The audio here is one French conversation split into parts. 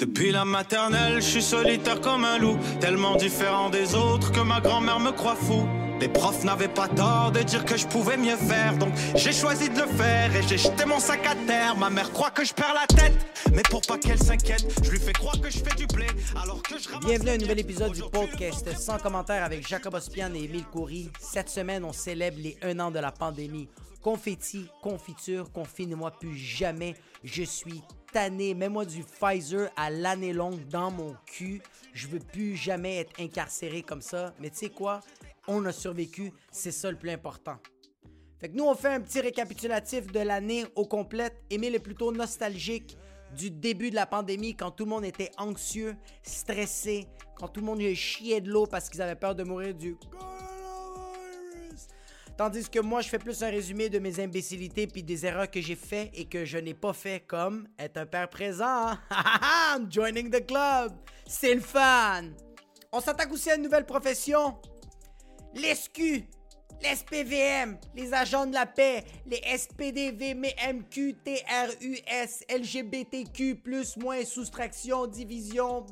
Depuis la maternelle, je suis solitaire comme un loup, tellement différent des autres que ma grand-mère me croit fou. Les profs n'avaient pas tort de dire que je pouvais mieux faire, donc j'ai choisi de le faire et j'ai jeté mon sac à terre. Ma mère croit que je perds la tête, mais pour pas qu'elle s'inquiète, je lui fais croire que je fais du blé alors que je ramasse Bienvenue à un nouvel épisode du podcast sans commentaire avec Jacob Ospian et Émile Coury. Cette semaine, on célèbre les un an de la pandémie. Confetti, confiture, confine-moi plus jamais. Je suis tanné. Mets-moi du Pfizer à l'année longue dans mon cul. Je veux plus jamais être incarcéré comme ça. Mais tu sais quoi? On a survécu. C'est ça le plus important. Fait que nous, on fait un petit récapitulatif de l'année au complète. Émile est plutôt nostalgique du début de la pandémie quand tout le monde était anxieux, stressé, quand tout le monde chiait de l'eau parce qu'ils avaient peur de mourir du. Tandis que moi, je fais plus un résumé de mes imbécilités puis des erreurs que j'ai fait et que je n'ai pas fait comme être un père présent. I'm joining the club. C'est le fan. On s'attaque aussi à une nouvelle profession. L'ESQ, les SPVM, les agents de la paix, les SPDV, MQ, TRUS, LGBTQ, plus, moins, soustraction, division,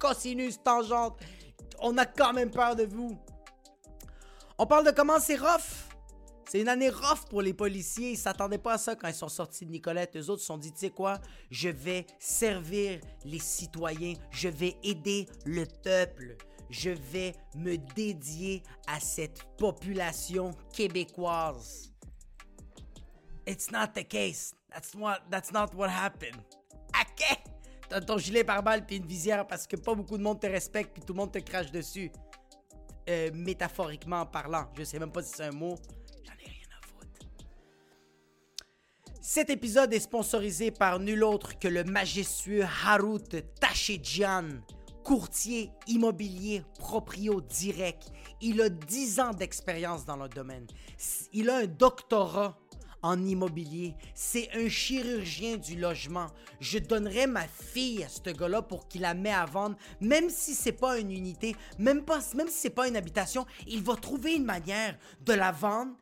cosinus, tangente. On a quand même peur de vous. On parle de comment c'est rough. C'est une année rough pour les policiers. Ils s'attendaient pas à ça quand ils sont sortis de Nicolette. Eux autres se sont dit, tu sais quoi, je vais servir les citoyens. Je vais aider le peuple. Je vais me dédier à cette population québécoise. It's not the case. That's what, that's not what happened. OK? T'as ton gilet pare-balles puis une visière parce que pas beaucoup de monde te respecte puis tout le monde te crache dessus. Euh, métaphoriquement parlant. Je sais même pas si c'est un mot. J'en ai rien à foutre. Cet épisode est sponsorisé par nul autre que le majestueux Harut Tachedjian, courtier immobilier proprio direct. Il a 10 ans d'expérience dans le domaine. Il a un doctorat en immobilier. C'est un chirurgien du logement. Je donnerais ma fille à ce gars-là pour qu'il la mette à vendre, même si c'est pas une unité, même, pas, même si c'est pas une habitation. Il va trouver une manière de la vendre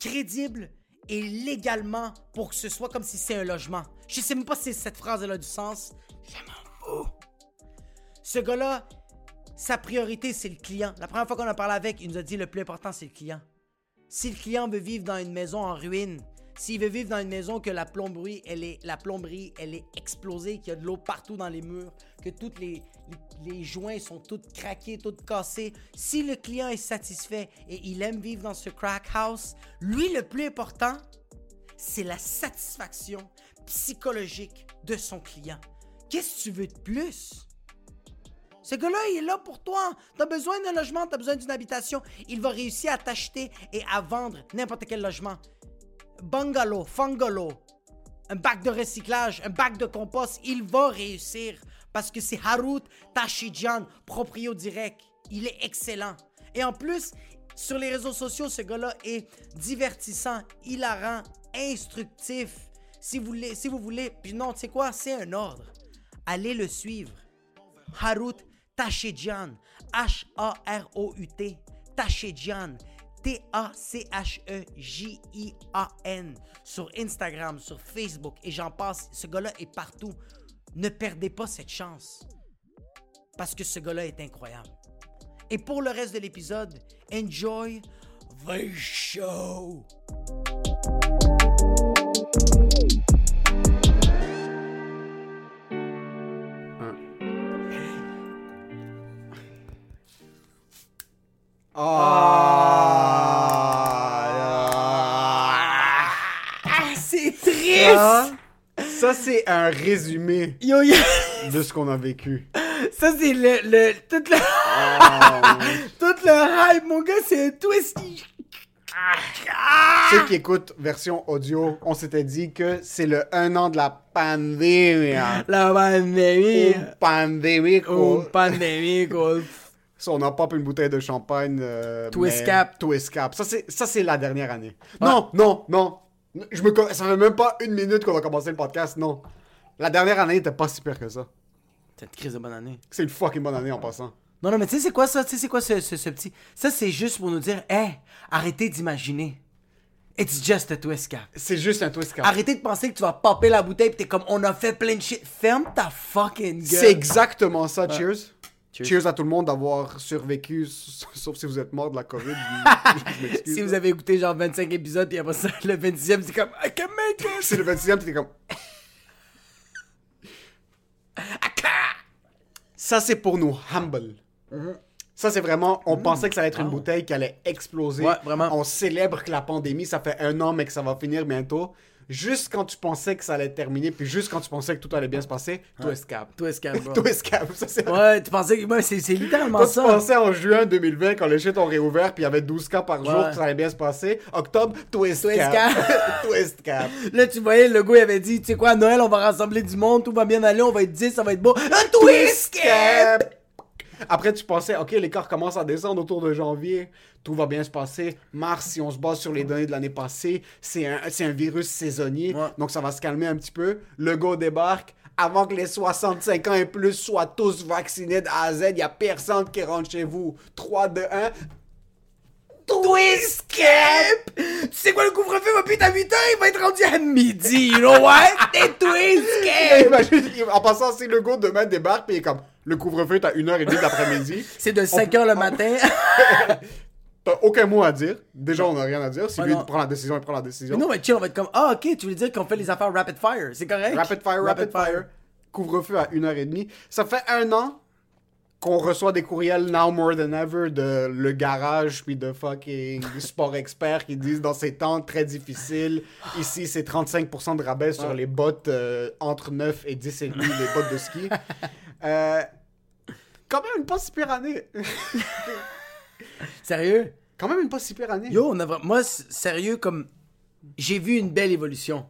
crédible et légalement pour que ce soit comme si c'est un logement. Je sais même pas si cette phrase elle a du sens. Je m'en fous. Ce gars-là, sa priorité, c'est le client. La première fois qu'on a parlé avec, il nous a dit le plus important, c'est le client. Si le client veut vivre dans une maison en ruine, s'il veut vivre dans une maison que la plomberie, elle est, la plomberie, elle est explosée, qu'il y a de l'eau partout dans les murs, que tous les, les, joints sont tous craqués, tous cassés, si le client est satisfait et il aime vivre dans ce crack house, lui, le plus important, c'est la satisfaction psychologique de son client. Qu'est-ce que tu veux de plus? Ce gars-là, il est là pour toi. T'as besoin d'un logement, t'as besoin d'une habitation. Il va réussir à t'acheter et à vendre n'importe quel logement. Bungalow, fungalow, un bac de recyclage, un bac de compost, il va réussir parce que c'est Harut Tachidjian, proprio direct. Il est excellent. Et en plus, sur les réseaux sociaux, ce gars-là est divertissant, hilarant, instructif. Si vous voulez, si vous voulez, non, tu sais quoi, c'est un ordre. Allez le suivre. Harut Tachedjian. H-A-R-O-U-T. Tachedjian. T-A-C-H-E-J-I-A-N sur Instagram, sur Facebook et j'en passe. Ce gars-là est partout. Ne perdez pas cette chance parce que ce gars-là est incroyable. Et pour le reste de l'épisode, enjoy the show! Oh. Ça, c'est un résumé Yo, de ce qu'on a vécu. ça c'est le, le, tout le, Oh. tout le hype, mon gars, c'est un twist. Ceux qui écoutent version audio, on s'était dit que c'est le 1 an de la pandémie. La pandémie. Une pandémie. Une pandémie. Ça, on a pop une bouteille de champagne. euh, Twist mais- cap. Twist cap. Ça, c'est, ça, c'est la dernière année. Non, non, non. Je me, ça fait même pas une minute qu'on a commencé le podcast, non. La dernière année était pas si pire que ça. C'est une crise de bonne année. C'est une fucking bonne année en passant. Non, non, mais tu sais, c'est quoi ça? Tu sais, c'est quoi ce, ce, ce petit? Ça, c'est juste pour nous dire, hé, arrêtez d'imaginer. It's just a twist cap. C'est juste un twist cap. Arrêtez de penser que tu vas popper la bouteille pis t'es comme, on a fait plein de shit. Ferme ta fucking gueule. C'est exactement ça, cheers. Cheers. cheers. à tout le monde d'avoir survécu, sauf si vous êtes mort de la COVID. Je. Si vous avez écouté genre 25 épisodes et après ça, le 26e, c'est comme, I can make it. C'est le 26e, t'es comme. Ça, c'est pour nous humble. Ça, c'est vraiment. On pensait que ça allait être une bouteille qui allait exploser. Ouais, vraiment. On célèbre que la pandémie, ça fait un an, mais que ça va finir bientôt. Juste quand tu pensais que ça allait terminer, puis juste quand tu pensais que tout allait bien se passer, twist cap. Twist cap, bro. Twist cap. Ça, c'est. Ouais, tu pensais que. Ouais, c'est c'est littéralement Toi, tu ça. pensais en juin 2020, quand les shit ont réouvert, puis il y avait 12 cas par jour, que ça allait bien se passer. Octobre, twist, Twist cap. cap. twist cap. Là, tu voyais, le gars, il avait dit, tu sais quoi, à Noël, on va rassembler du monde, tout va bien aller, on va être 10, ça va être beau. Un twist cap! Après, tu pensais, OK, l'écart commence à descendre autour de janvier. Tout va bien se passer. Mars, si on se base sur les données de l'année passée, c'est un, c'est un virus saisonnier. Ouais. Donc, ça va se calmer un petit peu. Le go débarque. Avant que les 65 ans et plus soient tous vaccinés de A à Z, il n'y a personne qui rentre chez vous. 3, 2, 1. Twist cap! Tu sais quoi, le couvre-feu va plus être à 8 heures, il va être rendu à midi, you know what? Des twist cap! Imagine, en passant, si le go demain débarque, puis il est comme, le couvre-feu est à 1h30 de l'après-midi. C'est de 5 heures le matin. T'as aucun mot à dire. Déjà, on n'a rien à dire. Si Ouais, lui non. prend la décision, il prend la décision. Mais non, mais chill, on va être comme, ah, ok, tu veux dire qu'on fait les affaires rapid fire, c'est correct? Rapid fire, rapid, fire. Couvre-feu à 1h30. Ça fait un an qu'on reçoit des courriels now more than ever de le garage puis de fucking sport expert qui disent dans ces temps très difficiles, ici c'est 35% de rabais sur les bottes euh, entre 9 et 10 et demi, les bottes de ski. Euh, quand même une pas si pire année. Sérieux? quand même une pas si pire année. Yo, on a moi, sérieux, comme, j'ai vu une belle évolution.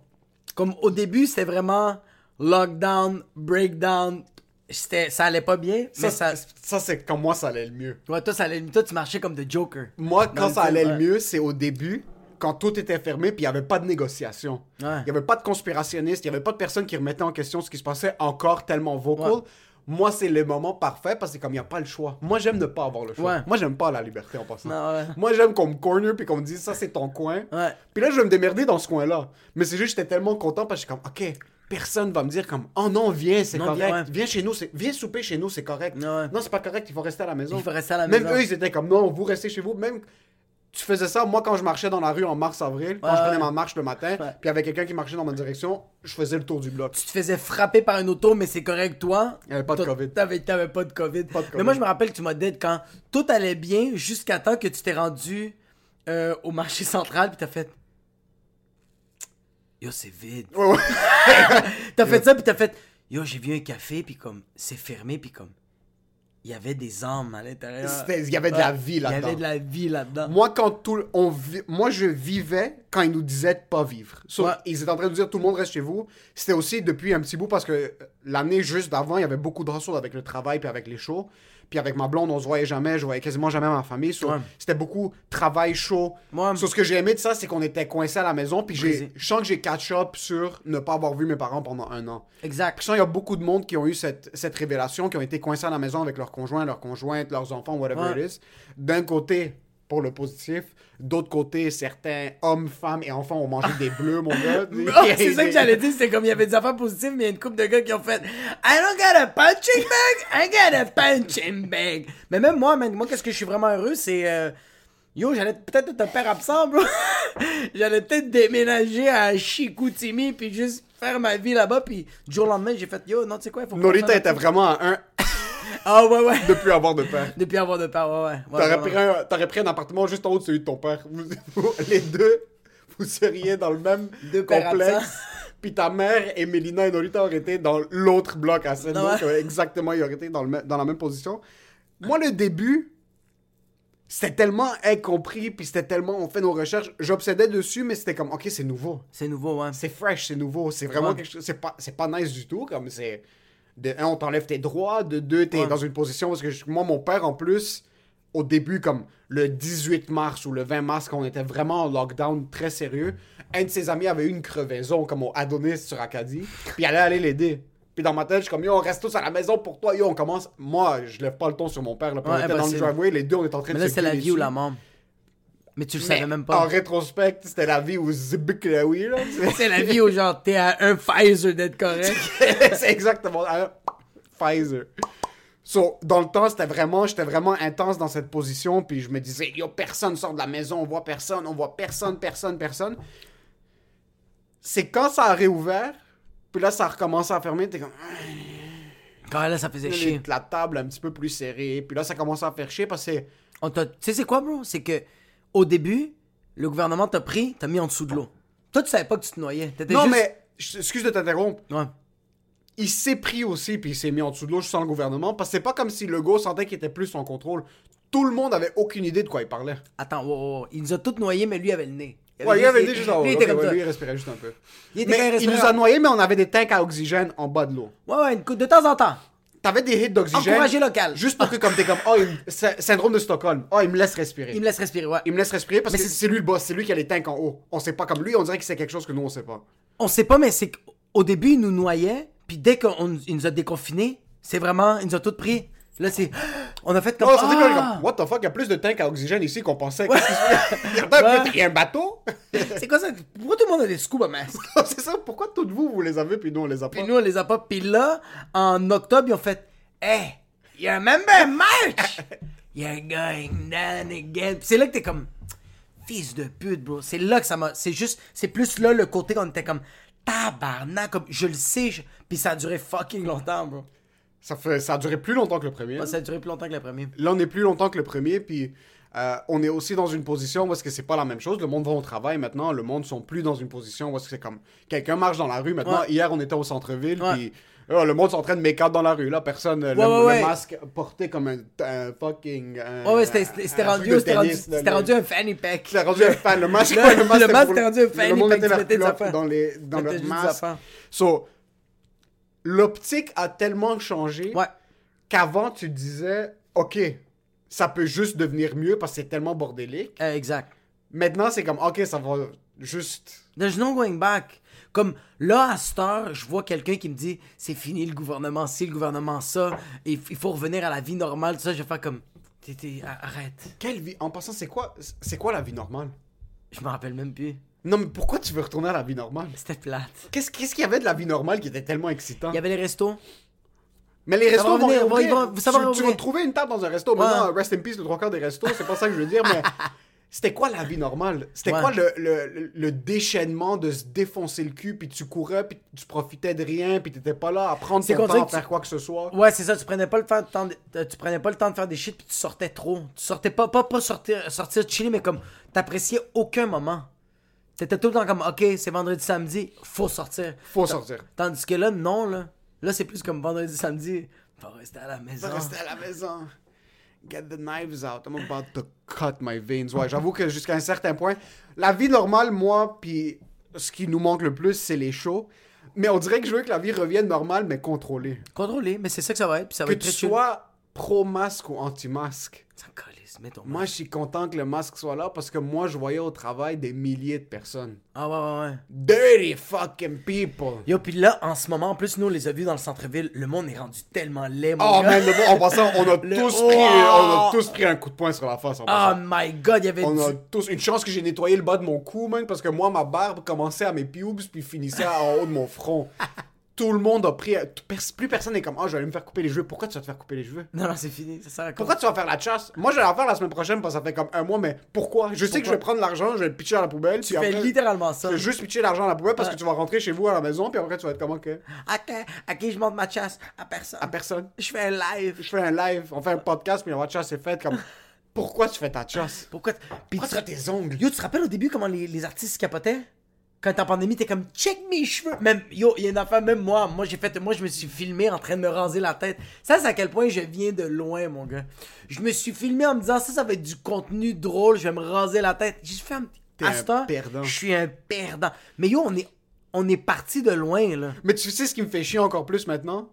Comme, au début, c'était vraiment lockdown, breakdown, ça allait pas bien, mais ça, ça... ça, c'est quand moi ça allait le mieux. Ouais, toi, ça allait, toi, tu marchais comme The Joker. Moi, quand ça allait le mieux, c'est au début, quand tout était fermé, puis il n'y avait pas de négociation. Il Ouais. n'y avait pas de conspirationnistes, il n'y avait pas de personnes qui remettaient en question ce qui se passait encore tellement vocal. Ouais. Moi, c'est le moment parfait parce que comme il n'y a pas le choix. Moi, j'aime ne pas avoir le choix. Ouais. Moi, j'aime pas la liberté en passant. Non, ouais. Moi, j'aime qu'on me corner puis qu'on me dise ça, c'est ton coin. Ouais. Puis là, je vais me démerder dans ce coin-là. Mais c'est juste, j'étais tellement content parce que je suis comme, OK, personne va me dire comme, oh non, viens, c'est correct. viens, ouais. Viens chez nous, c'est... viens souper chez nous, c'est correct. Ouais. Non, c'est pas correct, il faut rester à la maison. Il faut rester à la Même maison. eux, ils étaient comme, non, vous restez chez vous. Même, tu faisais ça, moi, quand je marchais dans la rue en mars-avril, quand Ouais, je prenais ma marche le matin, puis il y avait quelqu'un qui marchait dans ma direction, je faisais le tour du bloc. Tu te faisais frapper par une auto, mais c'est correct, toi? Il y avait pas de COVID. T'avais, t'avais pas de COVID. Pas de Mais moi, je me rappelle que tu m'as dit quand tout allait bien jusqu'à temps que tu t'es rendu euh, au marché central, puis t'as fait. Yo, c'est vide. Ouais, ouais. T'as fait ça, puis t'as fait. Yo, j'ai vu un café, puis comme, c'est fermé, puis comme. Il y avait des âmes à l'intérieur. Il y avait de la vie Il y là-dedans. avait de la vie là-dedans. Moi, quand tout, on moi, je vivais quand ils nous disaient de pas vivre. So, Ouais. Ils étaient en train de nous dire tout le monde reste chez vous. C'était aussi depuis un petit bout parce que l'année juste d'avant, il y avait beaucoup de ressources avec le travail puis avec les shows. Puis avec ma blonde, on se voyait jamais. Je voyais quasiment jamais ma famille. So, Ouais. C'était beaucoup travail chaud. So, ce que j'ai aimé de ça, c'est qu'on était coincés à la maison. Puis j'ai, je sens que j'ai catch-up sur ne pas avoir vu mes parents pendant un an. Exact. Je sens qu'il y a beaucoup de monde qui ont eu cette, cette révélation, qui ont été coincés à la maison avec leurs conjoints, leurs conjointes, leurs enfants, whatever Ouais. it is. D'un côté, pour le positif. D'autre côté, certains hommes, femmes et enfants ont mangé des bleus, mon gars. Oh, c'est ça que j'allais dire, c'était comme il y avait des affaires positives, mais il y a une couple de gars qui ont fait I don't got a punching bag, I got a punching bag. Mais même moi, man, moi, qu'est-ce que je suis vraiment heureux, c'est. euh, Yo, j'allais peut-être être un père absent, bro. j'allais peut-être déménager à Chicoutimi, puis juste faire ma vie là-bas, puis du jour au lendemain, j'ai fait Yo, non, tu sais quoi, il faut Norita était vraiment à un Ah, ouais, ouais. de plus avoir de père. Depuis avoir de père, ouais, ouais. ouais. T'aurais pris, un, t'aurais pris un appartement juste en haut de celui de ton père. Vous- vous- les deux, vous seriez dans le même Deux pères complexe. absents. Puis ta mère et Mélina et Norita auraient été dans l'autre bloc à Donc, ouais? euh, exactement, ils auraient été dans, le dans la même position. Moi, le début, c'était tellement incompris, puis c'était tellement, on fait nos recherches. J'obsédais dessus, mais c'était comme, ok, c'est nouveau. C'est nouveau, ouais. C'est fresh, c'est nouveau. C'est vraiment Ouais. quelque chose. C'est pas, c'est pas nice du tout. Comme c'est. De un, on t'enlève tes droits. De deux, t'es Ouais. dans une position. Parce que je- moi, mon père, en plus, au début, comme le 18 mars ou le 20 mars, quand on était vraiment en lockdown très sérieux, un de ses amis avait eu une crevaison, comme au Adonis sur Acadie. Puis il allait aller l'aider. Puis dans ma tête, je suis comme, yo, on reste tous à la maison pour toi. Yo, on commence. Moi, je lève pas le ton sur mon père. Là, puis on était bah, dans le c'est- driveway. Les deux, on était en train Mais de là, se c'était la vie ou la mort. Mais tu le savais même En pas. rétrospect, c'était la vie où Zibik oui, là. C'est la vie où, genre, t'es à un Pfizer d'être correct. c'est exactement ah, Pfizer. So, dans le temps, c'était vraiment, j'étais vraiment intense dans cette position, puis je me disais, yo, personne sort de la maison, on voit personne, on voit personne, personne, personne. C'est quand ça a réouvert, puis là, ça a recommencé à fermer, t'es comme, Quand là, ça faisait chier. la table un petit peu plus serrée, puis là, ça commence à faire chier parce que Tu sais, c'est quoi, bro? C'est que, au début, le gouvernement t'a pris, t'a mis en dessous de l'eau. Toi, tu savais pas que tu te noyais. Non, juste- mais, excuse de t'interrompre, Ouais. il s'est pris aussi, puis il s'est mis en dessous de l'eau sans le gouvernement, parce que c'est pas comme si Legault sentait qu'il était plus en contrôle. Tout le monde avait aucune idée de quoi il parlait. Attends, wow, wow, il nous a tous noyés, mais lui avait le nez. Ouais, il avait dit juste en haut. Lui, il ouais, lui, il respirait juste un peu. Il Mais il il nous a noyés, mais on avait des tanks à oxygène en bas de l'eau. Ouais, ouais, une de temps en temps. T'avais des hits d'oxygène. Encouragé local. Juste pour que, comme t'es comme, oh, syndrome de Stockholm. Oh, il me laisse respirer. Il me laisse respirer, ouais. Il me laisse respirer parce Mais que c'est- lui le boss, c'est lui qui a les tanks en haut. On sait pas comme lui, on dirait que c'est quelque chose que nous on sait pas. On sait pas, mais c'est qu'au début, il nous noyait, puis dès qu'il nous a déconfinés, c'est vraiment, il nous a tous pris. Là, c'est. On a fait comme. Oh, ça Ah! comme, what the fuck, il y a plus de tanks à oxygène ici qu'on pensait. Qu'est-ce passe? Il y a un il y a un bateau? C'est quoi ça? Pourquoi tout le monde a des scuba masks? c'est ça, pourquoi toutes vous, vous les avez puis nous on les a pas? Puis nous, on les a pas. Puis là, en octobre, ils ont fait Hey, you remember March? You're going down again. C'est là que t'es comme Fils de pute, bro. C'est là que ça m'a. C'est juste. C'est plus là le côté qu'on était comme Tabarnak. Comme, je le sais. je- Puis ça a duré fucking longtemps, bro. Ça, fait, ça a duré plus longtemps que le premier. Ça a duré plus longtemps que le premier. Là, on est plus longtemps que le premier, puis euh, on est aussi dans une position où est-ce que c'est pas la même chose. Le monde va au travail maintenant, le monde sont plus dans une position où est-ce que c'est comme quelqu'un marche dans la rue. Maintenant, Ouais. hier, on était au centre-ville, Ouais. puis euh, le monde s'entraîne make dans la rue. Là, personne, euh, le, Ouais, le ouais. masque porté comme un, un fucking. un- Ouais, c'était- rendu, rendu, le- un fanny pack. C'était rendu un fan. Le masque, Le- le masque était rendu un fanny Le monde pack, des culotte affaires. dans, les, dans leur masque. So, l'optique a tellement changé Ouais. qu'avant, tu disais, OK, ça peut juste devenir mieux parce que c'est tellement bordélique. Euh, exact. Maintenant, c'est comme, OK, ça va juste. There's no going back. Comme là, à cette heure, je vois quelqu'un qui me dit c'est fini le gouvernement ci, le gouvernement ça, et il faut revenir à la vie normale, tout ça. Je vais faire comme T'es- t'es- arrête. Quelle vie? En passant, c'est quoi, c'est quoi la vie normale? Je me rappelle même plus. Non, mais pourquoi tu veux retourner à la vie normale? C'était plate. Qu'est-ce qu'est-ce qu'il y avait de la vie normale qui était tellement excitant? Il y avait les restos. Mais les restos va vont revenir, ils vont- ça va tu, tu vas trouver une table dans un resto. Maintenant, rest in peace, le trois quarts des restos, c'est pas ça que je veux dire, mais c'était quoi la vie normale? C'était Ouais. quoi le, le, le- le déchaînement de se défoncer le cul, puis tu courais, puis tu profitais de rien, puis t'étais pas là à prendre C'est ton qu'on temps à que faire quoi que ce soit? Ouais, c'est ça, tu prenais pas le temps de, temps de- euh, tu prenais pas le temps de faire des shit puis tu sortais trop. Tu sortais pas pas pas sortir sortir chiller mais comme t'appréciais aucun moment. T'étais tout le temps comme OK, c'est vendredi samedi, faut sortir. Faut sortir. Tandis que là non là. Là c'est plus comme vendredi samedi, faut rester à la maison. Va rester à la maison. Get the knives out. I'm about to cut my veins. Ouais, j'avoue que jusqu'à un certain point, la vie normale, moi, puis ce qui nous manque le plus, c'est les shows. Mais on dirait que je veux que la vie revienne normale, mais contrôlée. Contrôlé, mais c'est ça que ça va être puis ça va Que être tu sois pro-masque ou anti-masque. Ça me ton Moi, je suis content que le masque soit là parce que moi, je voyais au travail des milliers de personnes. Ah ouais ouais ouais. Dirty fucking people. Yo puis là en ce moment en plus nous on les a vus dans le centre-ville, le monde est rendu tellement laid mon Oh gars. man, le en passant, on a, Le- tous pris, on a tous pris un coup de poing sur la face. En Oh passant. my god, il y avait On du- a tous une chance que j'ai nettoyé le bas de mon cou, man, parce que moi, ma barbe commençait à mes pubes puis finissait en haut de mon front. Tout le monde a pris. Plus personne n'est comme, ah, je vais aller me faire couper les cheveux. Pourquoi tu vas te faire couper les cheveux? Non non, c'est fini, ça sert à quoi? Pourquoi tu vas faire la chasse? Moi, je vais la faire la semaine prochaine parce que ça fait comme un mois, mais pourquoi? Je sais que je vais prendre l'argent, je vais le pitcher à la poubelle. Tu fais littéralement ça. Je vais juste pitcher l'argent à la poubelle parce Ouais. que tu vas rentrer chez vous à la maison, puis après, tu vas être comme, ok, À qui, à qui je monte ma chasse? À personne. à personne. Je fais un live. Je fais un live, on fait un podcast, puis la chasse est faite comme, pourquoi tu fais ta chasse? Pourquoi Pourquoi tu fais tes ongles? Yo, tu te rappelles au début comment les, les artistes capotaient? Quand t'es en pandémie, t'es comme check mes cheveux. Même yo, il y a une affaire, même moi, moi j'ai fait, moi je me suis filmé en train de me raser la tête. Ça, c'est à quel point je viens de loin, mon gars. Je me suis filmé en me disant ça, ça va être du contenu drôle. Je vais me raser la tête. J'ai fait un perdant. Je suis un perdant. Mais yo, on est, on est parti de loin là. Mais tu sais ce qui me fait chier encore plus maintenant?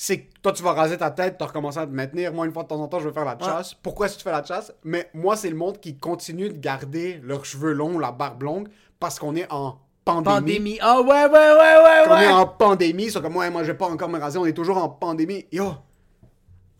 C'est que toi, tu vas raser ta tête, tu as recommencé à te maintenir. Moi, une fois de temps en temps, je vais faire la chasse. Pourquoi est-ce que tu fais la chasse? Mais moi, c'est le monde qui continue de garder leurs cheveux longs, la barbe longue, parce qu'on est en pandémie. Pandémie. Ah ouais, ouais, ouais, ouais, Qu'on ouais. est en pandémie, ils sont comme, ouais, moi, je vais pas encore me raser, on est toujours en pandémie. Yo,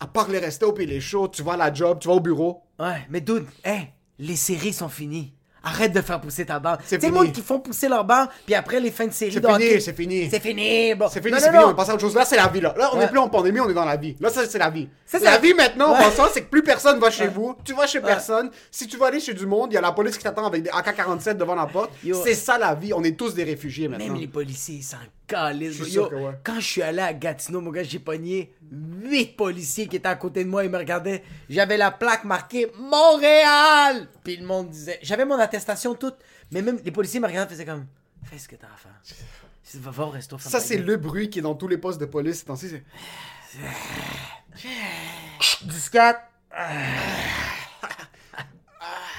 à part les restos puis les shows, tu vas à la job, tu vas au bureau. Ouais, mais dude, hey, les séries sont finies. Arrête de faire pousser ta barbe. C'est le monde qui font pousser leur barbe, puis après les fins de série C'est fini, c'est fini. C'est fini, bon. C'est fini, c'est fini, on passe à autre chose. Là, c'est la vie, là. Là, on Ouais. n'est plus en pandémie, on est dans la vie. Là, ça, c'est la vie. Ça, c'est la vie maintenant, en Ouais. passant, c'est que plus personne va chez vous. Tu vas chez personne. Si tu vas aller chez du monde, il y a la police qui t'attend avec des AK-47 devant la porte. C'est ça la vie. On est tous des réfugiés maintenant. Même les policiers, ils s'en Yo, ouais. Quand je suis allé à Gatineau, mon gars, j'ai pogné 8 policiers qui étaient à côté de moi. Ils me regardaient. J'avais la plaque marquée Montréal. Puis le monde disait. J'avais mon attestation toute. Mais même les policiers me regardaient faisaient comme Fais ce que t'as à faire. Va, va au resto. Ça, c'est le bruit qui est dans tous les postes de police. c'est- Du scat.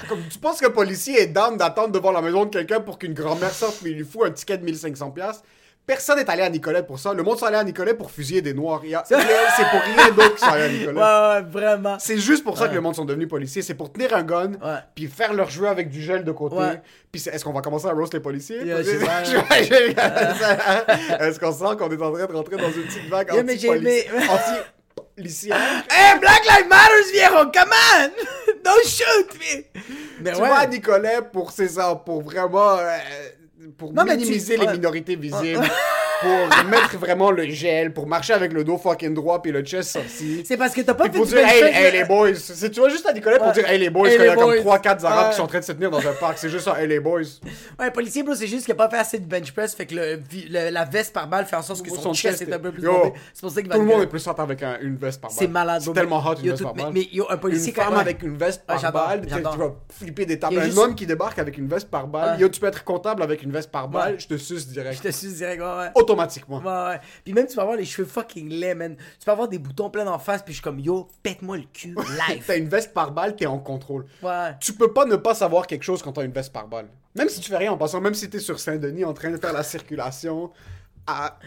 Comme tu penses qu'un policier est down d'attendre devant la maison de quelqu'un pour qu'une grand-mère sorte mais il lui fout un ticket de 1500$. Personne n'est allé à Nicolet pour ça. Le monde sont allés à Nicolet pour fusiller des noirs. A- C'est pour rien d'autre qu'ils sont allés à Ouais, Nicolet. ouais, vraiment. C'est juste pour ça que le monde sont devenus policiers. C'est pour tenir un gun, Ouais. puis faire leur jeu avec du gel de côté. Ouais. Puis est-ce qu'on va commencer à roast les policiers? Yeah, je- Est-ce qu'on sent qu'on est en train de rentrer dans une petite vague Yeah, anti-polici- mais-? Hey, Black Lives Matter, viejo, come on! Don't shoot me! Mais Tu ouais. à Nicolet pour pour vraiment euh, pour Non, mais tu- minimiser les minorités visibles, pour mettre vraiment le gel, pour marcher avec le dos fucking droit puis le chest sorti. C'est parce que t'as pas Puis fait pour du dire, hey, hey, les boys. C'est, tu vas juste à Nicolet pour Ouais. dire, hey les boys, Hey, quand il y a comme boys. 3-4 arabes Ouais. qui sont en train de se tenir dans un parc. C'est juste ça, hey les boys. Ouais, policier, bro, c'est juste qu'il a pas fait assez de bench press, fait que le, vi- le- la veste par balle fait en sorte que son, chest est un peu plus Yo. C'est pour ça qu'il va Tout le monde est plus hot avec un- une veste par balle. C'est malade, C'est tellement hot une veste par mais- balle. mais yo, un policier, Une femme avec une veste Ouais, par balle, tu, vas flipper des tables. Il y a Un homme qui débarque avec une veste par balle, yo, tu peux être comptable avec une veste par balle, je te suce direct. Je te suis direct, ouais. Automatiquement. Ouais, ouais. Puis même, tu peux avoir les cheveux fucking laids, man. Tu peux avoir des boutons pleins en face, puis je suis comme, yo, pète-moi le cul, live. T'as une veste par balle, t'es en contrôle. Ouais. Tu peux pas ne pas savoir quelque chose quand t'as une veste par balle. Même si tu fais rien en passant, même si t'es sur Saint-Denis en train de faire la circulation à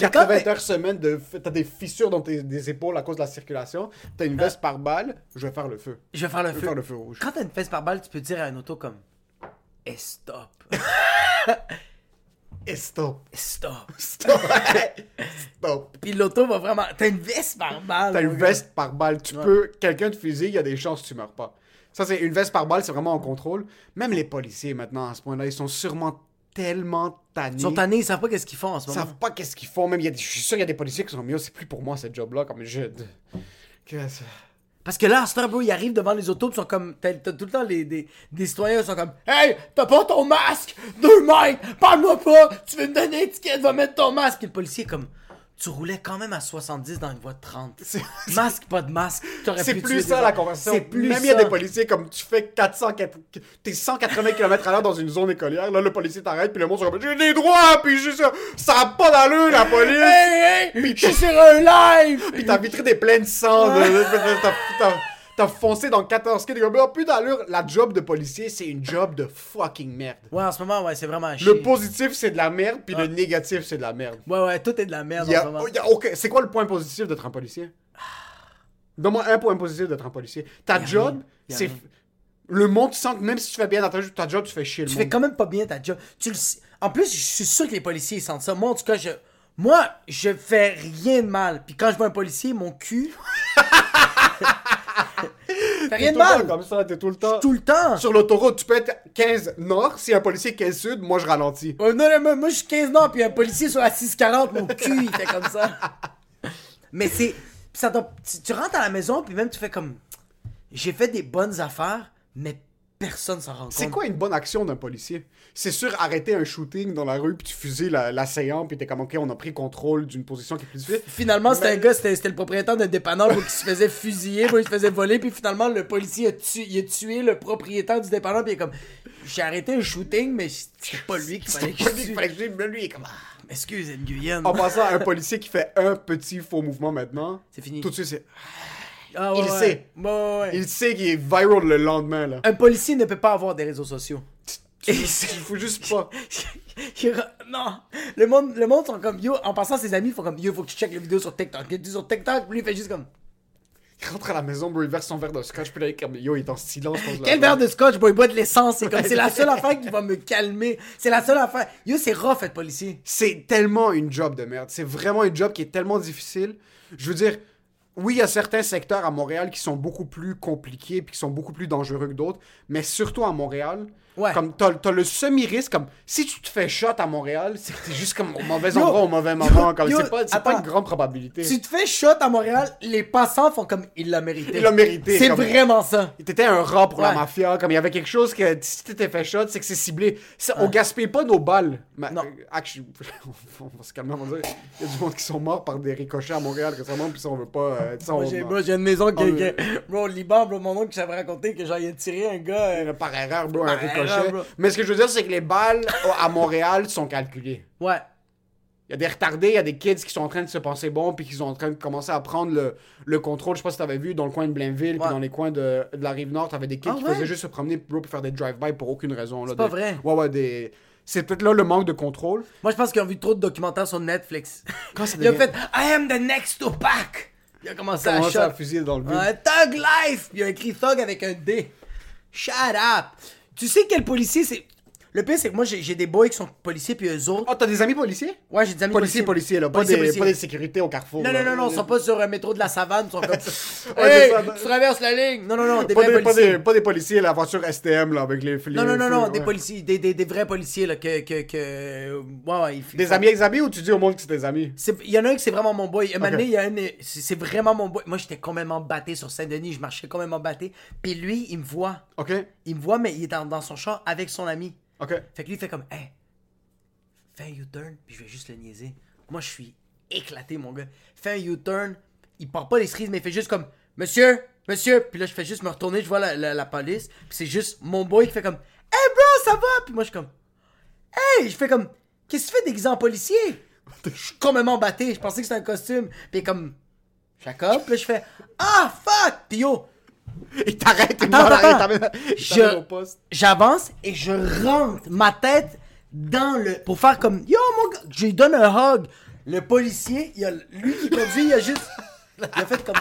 Mais quand 80 t'es- heures semaine, de, t'as des fissures dans tes des épaules à cause de la circulation, t'as une veste par balle, je vais faire le feu. Je vais faire le Je vais feu. faire le feu rouge. Quand t'as une veste par balle, tu peux dire à un auto comme, et stop. Et stop. Stop. Stop. stop. Puis l'auto va vraiment. T'as une veste par balle. T'as une gars. veste par balle. Tu peux. Quelqu'un te fusille, il y a des chances que tu meurs pas. Ça, c'est une veste par balle, c'est vraiment en contrôle. Même les policiers, maintenant, à ce point-là, ils sont sûrement tellement tannés. Ils sont tannés, ils savent pas qu'est-ce qu'ils font en ce Ils moment. savent pas qu'est-ce qu'ils font. Même, il y a des- je suis sûr qu'il y a des policiers qui sont mieux. C'est plus pour moi, cette job-là. Comme je. Qu'est-ce- Parce que là, à bro, ils arrivent devant les autos, ils sont comme. T'as tout le temps les, des, citoyens sont comme Hey, t'as pas ton masque? Deux mains Parle-moi pas Tu veux me donner une étiquette Va mettre ton masque Puis le policier est comme Tu roulais quand même à 70 dans une voie de 30. C'est- Masque, pas de masque. T'aurais C'est plus ça la conversation. C'est plus Même il y a des policiers comme tu fais 400, t'es 180 km à l'heure dans une zone écolière. Là, le policier t'arrête, puis le monde sont comme j'ai des droits, puis je ça, ça a pas d'allure la police. Hey, hey Je suis sur un live Puis ta vitrine est pleine de sang. de- t'as- foncé dans 14 kills. T'es comme, oh, plus d'allure. La job de policier, c'est une job de fucking merde. Ouais, en ce moment, ouais, c'est vraiment un Le positif, c'est de la merde, puis le négatif, c'est de la merde. Ouais, ouais, tout est de la merde Y en ce moment. y a aucun- C'est quoi le point positif d'être un policier? Donne-moi un point positif d'être un policier. Ta job, c'est. Le monde sent que même si tu fais bien dans ta, ta job, tu fais chier le Tu monde. fais quand même pas bien ta job. Tu le En plus, je suis sûr que les policiers ils sentent ça. Moi, en tout cas, je. Moi, je fais rien de mal. Puis quand je vois un policier, mon cul. T'es rien de mal. comme ça, t'es tout le temps. Tout le temps. Sur l'autoroute, tu peux être 15 nord. Si un policier est 15 sud, moi je ralentis. Ouais, non, non, moi, moi, je suis 15 ans, puis un policier sur la 640, mon cul, il fait comme ça. Mais c'est. ça tu, tu rentres à la maison, puis même tu fais comme. J'ai fait des bonnes affaires, mais personne s'en rend compte. C'est quoi une bonne action d'un policier? C'est sûr, arrêter un shooting dans la rue, puis tu fusilles la- l'assaillant, puis t'es comme, ok, on a pris contrôle d'une position qui est plus difficile. Finalement, c'était un gars, c'était le propriétaire d'un dépanneur qui se faisait fusiller, il se faisait voler, puis finalement, le policier a, tu- il a tué le propriétaire du dépanneur, puis il est comme. j'ai arrêté un shooting, mais c'est pas lui qui fallait que je lui, il est comme. ah. Excuse, Nguyen. En passant, un policier qui fait un petit faux mouvement maintenant, C'est fini. tout de suite, c'est. Ah, il ouais, sait. ouais. Il sait qu'il est viral le lendemain, là. Un policier ne peut pas avoir des réseaux sociaux. Il faut juste pas. non, le monde, le monde sont comme yo. En passant, ses amis font comme yo, faut que tu checkes la vidéo sur TikTok. Il est sur TikTok, lui il fait juste comme. Il rentre à la maison, bro, il verse son verre de scotch, puis là, il est comme, yo, il est en silence. Quel verre de scotch, boy, il boit de l'essence. C'est comme, c'est la seule affaire qui va me calmer. C'est la seule affaire. Yo, c'est rough être policier. C'est tellement une job de merde. C'est vraiment une job qui est tellement difficile. Je veux dire, oui, il y a certains secteurs à Montréal qui sont beaucoup plus compliqués puis qui sont beaucoup plus dangereux que d'autres, mais surtout à Montréal. Ouais. Comme t'as, t'as le semi-risque, comme si tu te fais shot à Montréal, c'est que t'es juste comme au mauvais Yo, endroit au mauvais moment. Comme yo, c'est pas, c'est pas une grande probabilité. Tu te fais shot à Montréal, les passants font comme il l'a mérité. Il l'a mérité, C'est comme- vraiment ça. T'étais un rat pour la mafia, comme il y avait quelque chose que si t'étais fait shot, c'est que c'est ciblé. Ça, On gaspille pas nos balles. Non. euh, actually, on va se calmer, on va dire. Il y a du monde qui sont morts par des ricochets à Montréal récemment, puis ça on veut pas. euh, sais, Moi, on- j'ai, moi, j'ai une maison qui, Bro, au Liban, bro, mon oncle qui savait raconter que a tiré un gars. euh, par erreur, bro, un ricochet. Mais ce que je veux dire, c'est que les balles à Montréal sont calculées. Ouais. Il y a des retardés, il y a des kids qui sont en train de se penser bons, puis qui sont en train de commencer à prendre le, le contrôle. Je sais pas si t'avais vu dans le coin de Blainville, puis dans les coins de, de la rive nord, t'avais des kids Ah qui ouais? faisaient juste se promener, puis faire des drive-by pour aucune raison. C'est pas des- vrai. Ouais, ouais, des. C'est peut-être là le manque de contrôle. Moi, je pense qu'ils ont vu trop de documentaires sur Netflix. Quand ça il a devient- fait I am the next Tupac. Il a commencé à shot. à fusiller dans le vide. Ouais, Thug Life. Il a écrit Thug avec un D. Shut up. Tu sais quel policier c'est. Le pire, c'est que moi, j'ai des boys qui sont policiers, puis eux autres. Oh, t'as des amis policiers? Ouais, j'ai des amis Policiers, policiers. policiers, là. Pas, Policiers, des, policiers. pas des sécurités au carrefour. Non, là. non, non, non, ils sont pas sur un métro de la savane, ils sont comme. Hey, tu traverses la ligne. Non, non, non, des Pas vrais des, pas, policiers. des, pas des policiers, la voiture STM, là, avec les. les Non, non, non, non, ouais. des policiers, des, des, des vrais policiers, là, que. que, que... Ouais, ils- Des amis avec amis ou tu dis au monde que c'est des amis? Il y en a un qui c'est vraiment mon boy. Un moment Ok. donné, il y a un. C'est c'est vraiment mon boy. Moi, j'étais complètement batté sur Saint-Denis. Je marchais complètement batté. Puis lui, il me voit. Ok, Il me voit, mais il est dans, dans son char avec son ami. Ok. Fait que lui, il fait comme, hey, fais un U-turn, puis je vais juste le niaiser. Moi, je suis éclaté, mon gars. Fais un U-turn, il part pas les cerises, mais il fait juste comme, monsieur, monsieur. Puis là, je fais juste me retourner, je vois la, la, la police. Puis c'est juste mon boy qui fait comme, hey bro, ça va? Puis moi, je suis comme, hey, je fais comme, qu'est-ce que tu fais déguisé en policier? Je suis complètement batté, je pensais que c'était un costume. Puis comme, Jacob, puis là, je fais, ah, fuck! Puis yo, Il t'arrête, il t'arrête, Je- j'avance et je rentre ma tête dans le. pour faire comme Yo mon gars, je lui donne un hug. Le policier, il a, lui qui conduit, il a juste. Il a fait comme.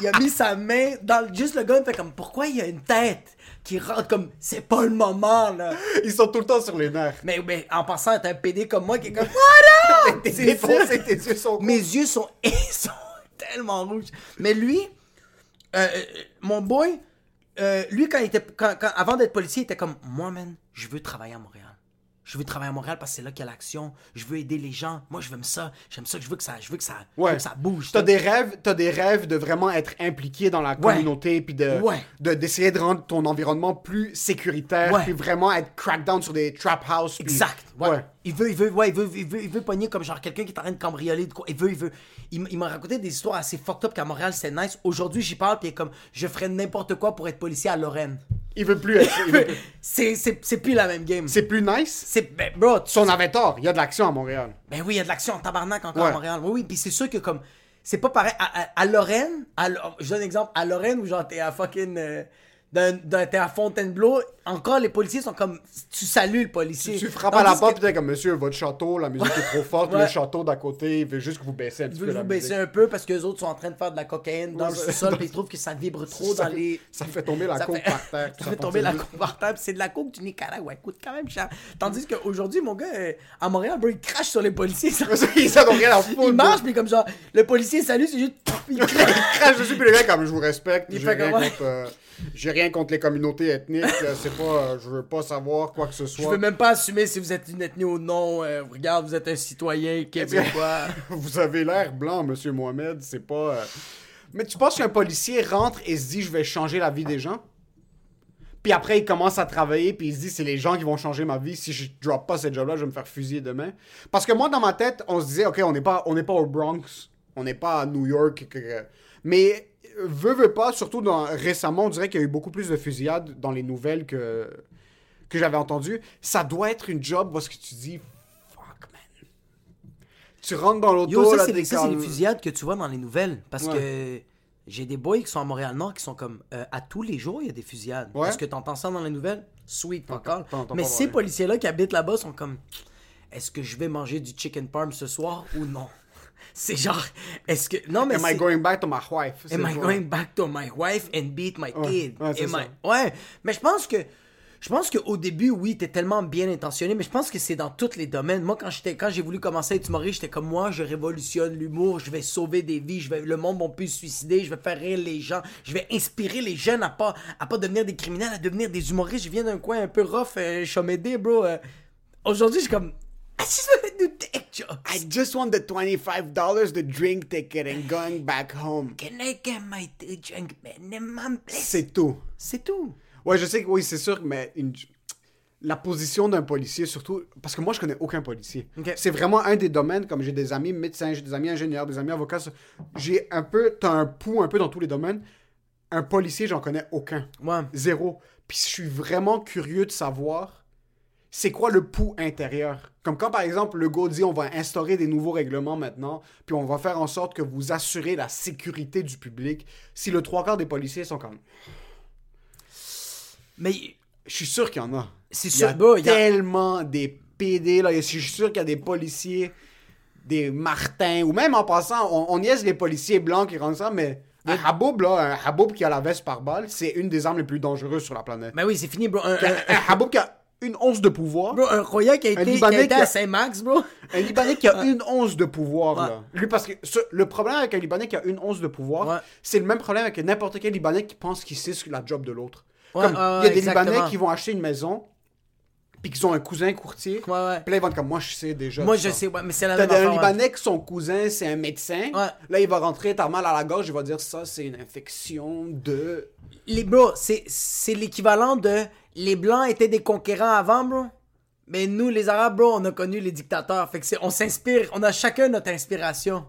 Il a mis sa main dans le. Juste le gars, il fait comme Pourquoi il y a une tête qui rentre comme. C'est pas le moment là? Ils sont tout le temps sur les nerfs. Mais, mais en passant, t'as un PD comme moi qui est comme up? T'es tes yeux sont Mes yeux sont, ils sont tellement rouges. Mais lui, euh, euh, mon boy, euh, lui, quand il était, quand, quand- avant d'être policier, il était comme Moi, man, je veux travailler à Montréal. Je veux travailler à Montréal parce que c'est là qu'il y a l'action. Je veux aider les gens. Moi, je veux ça. J'aime ça. Je veux que ça, je veux que ça, je veux Ouais. que ça bouge. T'as des rêves, t'as des rêves de vraiment être impliqué dans la communauté puis de, Ouais. de d'essayer de rendre ton environnement plus sécuritaire puis vraiment être crackdown sur des trap house. Exact. Ouais. Ouais. Il veut, il veut, ouais, il veut, il veut, il veut pogner comme genre quelqu'un qui est en train de cambrioler de quoi. Il veut, il veut. Il, m'a raconté des histoires assez fucked up qu'à Montréal c'est nice. Aujourd'hui j'y parle puis il est comme je ferais n'importe quoi pour être policier à Lorraine. Il veut plus être. il veut plus- C'est, c'est, c'est plus la même game. C'est plus nice? C'est, ben, bro, tu- Son avait tort. Il y a de l'action à Montréal. ben oui, il y a de l'action en tabarnak encore Ouais. à Montréal. Oui, oui, puis c'est sûr que comme. C'est pas pareil. À, à- à Lorraine, à je donne un exemple. À Lorraine, où genre t'es à fucking. euh, t'es à Fontainebleau, encore les policiers sont comme. Tu salues le policier. Tu frappes à la porte que- puis t'es comme monsieur, votre château, la musique est trop forte, Ouais. le château d'à côté, il veut juste que vous baissez un petit peu veux la vous baisser un peu parce que les autres sont en train de faire de la cocaïne dans Ouais, le sous-sol puis ils trouvent que ça vibre trop ça dans les. ça fait tomber la coke fait- par terre, ça fait tomber la coke par terre c'est de la coke du Nicaragua, coûte quand même cher. Tandis qu'aujourd'hui, mon gars, euh, à Montréal, bro, il crache sur les policiers. Ça, Ils s'en ont rien à foutre. il marche puis comme genre, le policier salut, c'est juste. Il Il crache. dessus, puis le gars, comme je vous respecte, Il j'ai fait rien, contre, euh, j'ai rien contre les communautés ethniques, euh, c'est pas, euh, je veux pas savoir quoi que ce soit. Je veux même pas assumer si vous êtes une ethnie ou non. euh, regarde, vous êtes un citoyen québécois. Vous avez l'air blanc, monsieur Mohamed, c'est pas. euh, Mais tu penses qu'un policier rentre et se dit, je vais changer la vie des gens? Puis après, il commence à travailler, puis il se dit, c'est les gens qui vont changer ma vie. Si je drop pas cette job-là, je vais me faire fusiller demain. Parce que moi, dans ma tête, on se disait, OK, on n'est pas, on pas au Bronx, on n'est pas à New York. Mais, veut, veut pas, surtout dans, récemment, on dirait qu'il y a eu beaucoup plus de fusillades dans les nouvelles que, que j'avais entendu, ça doit être une job parce que tu dis fuck man. Tu rentres dans l'auto Yo, ça, c'est comme- fusillades que tu vois dans les nouvelles. Parce Ouais. que j'ai des boys qui sont à Montréal-Nord qui sont comme. euh, à tous les jours, il y a des fusillades. Ouais. Est-ce que tu entends ça dans les nouvelles? Sweet, entends Mais ces policiers-là qui habitent là-bas sont comme. Est-ce que je vais manger du chicken parm ce soir ou non? C'est genre. Est-ce que. Non, mais. Am I going back to my wife? Am I going back to my wife and beat my kid? ouais, Am I-. Ouais, mais je pense que je pense qu'au début, oui, t'es tellement bien intentionné, mais je pense que c'est dans tous les domaines. Moi, quand j'étais, quand j'ai voulu commencer à être humoriste, j'étais comme moi, je révolutionne l'humour, je vais sauver des vies, je vais, le monde va plus se suicider, je vais faire rire les gens, je vais inspirer les jeunes à pas, à pas devenir des criminels, à devenir des humoristes. Je viens d'un coin un peu rough, euh, Chomédé, bro. euh. Aujourd'hui, je suis comme, I just wanna do dick jokes. I just want the $25 the drink ticket and going back home. Can I get my two drink minimum, please? C'est tout. C'est tout. Ouais, je sais que oui, c'est sûr, mais une- la position d'un policier, surtout, parce que moi, je connais aucun policier. Ok. C'est vraiment un des domaines, comme j'ai des amis médecins, j'ai des amis ingénieurs, des amis avocats, j'ai un peu, t'as un pouls un peu dans tous les domaines. Un policier, j'en connais aucun. Ouais. Zéro. Puis je suis vraiment curieux de savoir c'est quoi le pouls intérieur? Comme quand, par exemple, le go dit on va instaurer des nouveaux règlements maintenant, puis on va faire en sorte que vous assurez la sécurité du public. Si le trois quarts des policiers sont comme Mais je suis sûr qu'il y en a. C'est Il y sûr, a bro, il y a- tellement des PD, là. Je suis sûr qu'il y a des policiers, des Martins, ou même en passant, on, on niaise les policiers blancs qui rendent ça, mais un Haboub, là, un Haboub qui a la veste par balle, c'est une des armes les plus dangereuses sur la planète. Ben oui, c'est fini, bro. Un, Un, un, un Haboub qui a une once de pouvoir, bro, un Roya qui a été, qui a Libanais été qui a- à Saint-Max, bro. un Libanais qui a une once de pouvoir, Ouais. là. Lui, parce que ce- le problème avec un Libanais qui a une once de pouvoir, Ouais. c'est le même problème avec n'importe quel Libanais qui pense qu'il sait la job de l'autre. Ouais, Comme, il y a des exactement. Libanais qui vont acheter une maison, puis qui ont un cousin courtier. Ouais, ouais. Puis là, ils vont être comme moi, je sais déjà. Moi, je sais, ouais, mais c'est la T'as même un affaire. ouais. Libanais que son cousin, c'est un médecin. Ouais. Là, il va rentrer, t'as mal à la gorge, il va dire ça, c'est une infection de. Les bro, c'est c'est l'équivalent de les blancs étaient des conquérants avant, bro. Mais nous, les arabes, bro, on a connu les dictateurs. Fait que c'est, on s'inspire, on a chacun notre inspiration.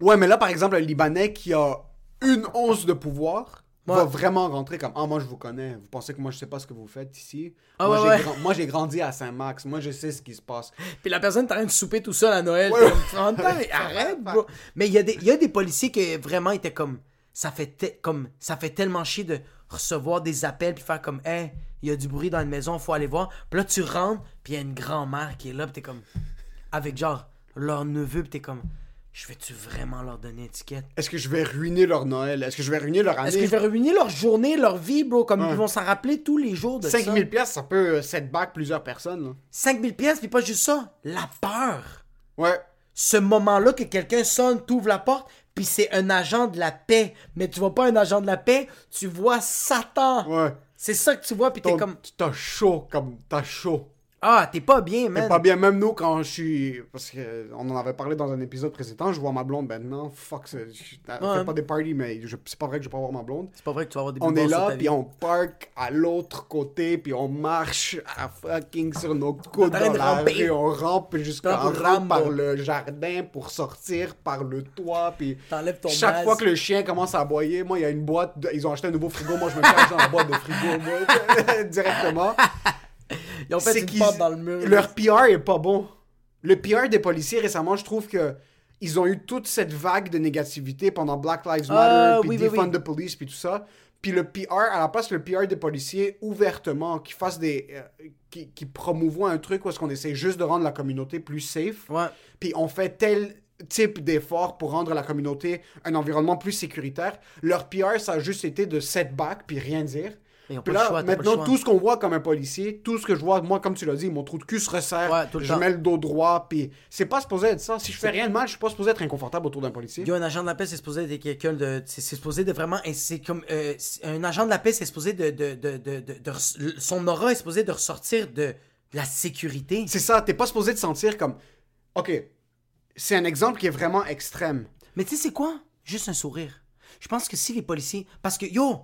Ouais, mais là, par exemple, un Libanais qui a une once de pouvoir va vraiment rentrer comme Ah, moi, je vous connais. Vous pensez que moi, je sais pas ce que vous faites ici? Ah, Moi, ouais, j'ai ouais. grandi à Saint-Max. Moi, je sais ce qui se passe. Puis la personne est en train de souper tout seul à Noël. Comme, mais arrête, bro. Mais il y, a des- il y a des policiers qui vraiment étaient comme. Ça fait, comme, ça fait tellement chier de recevoir des appels puis faire comme, hey, il y a du bruit dans la maison, faut aller voir. Puis là, tu rentres, puis il y a une grand-mère qui est là, puis t'es comme. Avec genre leur neveu, puis t'es comme. Je vais-tu vraiment leur donner une étiquette? Est-ce que je vais ruiner leur Noël? Est-ce que je vais ruiner leur année Est-ce que je vais ruiner leur journée, leur vie, bro? Comme ils vont s'en rappeler tous les jours de 5000 ça. pièces, ça peut euh, setback plusieurs personnes. là. 5000 pièces, puis pas juste ça. La peur. Ouais. ce moment-là que quelqu'un sonne, t'ouvres la porte, puis c'est un agent de la paix. Mais tu vois pas un agent de la paix, tu vois Satan. Ouais. C'est ça que tu vois, puis t'es comme... T'as chaud, comme. T'as chaud. Ah, t'es pas bien, C'est man. pas bien, même nous, quand je suis. Parce qu'on en avait parlé dans un épisode précédent, je vois ma blonde maintenant. Fuck, c'est- je Ouais. fais pas des parties, mais je- c'est pas vrai que je vais pas voir ma blonde. C'est pas vrai que tu vas avoir des On est là, puis on park à l'autre côté, puis on marche à fucking sur nos coudes dans de la ramper. rue, on rampe jusqu'en Rampe, par le jardin pour sortir par le toit, puis T'enlèves ton chaque fois que le chien commence à aboyer, moi, il y a une boîte, de- ils ont acheté un nouveau frigo, moi, je me cache dans la boîte de frigo, moi, directement. Ils ont fait une porte dans le mur. Leur PR est pas bon. Le PR des policiers récemment, je trouve que ils ont eu toute cette vague de négativité pendant Black Lives Matter, Ah, puis oui, oui, Defund oui. the Police, puis tout ça. Puis le PR, à la place le PR des policiers, ouvertement, qui fassent des... euh, qui, qui promouvoient un truc où est-ce qu'on essaie juste de rendre la communauté plus safe. Ouais. Puis on fait tel type d'effort pour rendre la communauté un environnement plus sécuritaire. Leur PR, ça a juste été de setback, puis rien dire. Ils ont Puis pas le là, choix, t'as pas le maintenant, tout ce qu'on voit comme un policier, tout ce que je vois, moi, comme tu l'as dit, mon trou de cul se resserre, Ouais, tout le je temps. mets le dos droit, puis c'est pas supposé être ça. Si je fais rien de mal, je suis pas supposé être inconfortable autour d'un policier. Yo, un agent de la paix, c'est supposé être quelqu'un de. C'est supposé de vraiment. C'est comme. euh, un agent de la paix, c'est supposé de. de, de, de, son aura est supposé de ressortir de, de la sécurité. C'est ça, t'es pas supposé te sentir comme... Ok, c'est un exemple qui est vraiment extrême. Mais tu sais, c'est quoi? Juste un sourire. Je pense que si les policiers. Parce que, yo!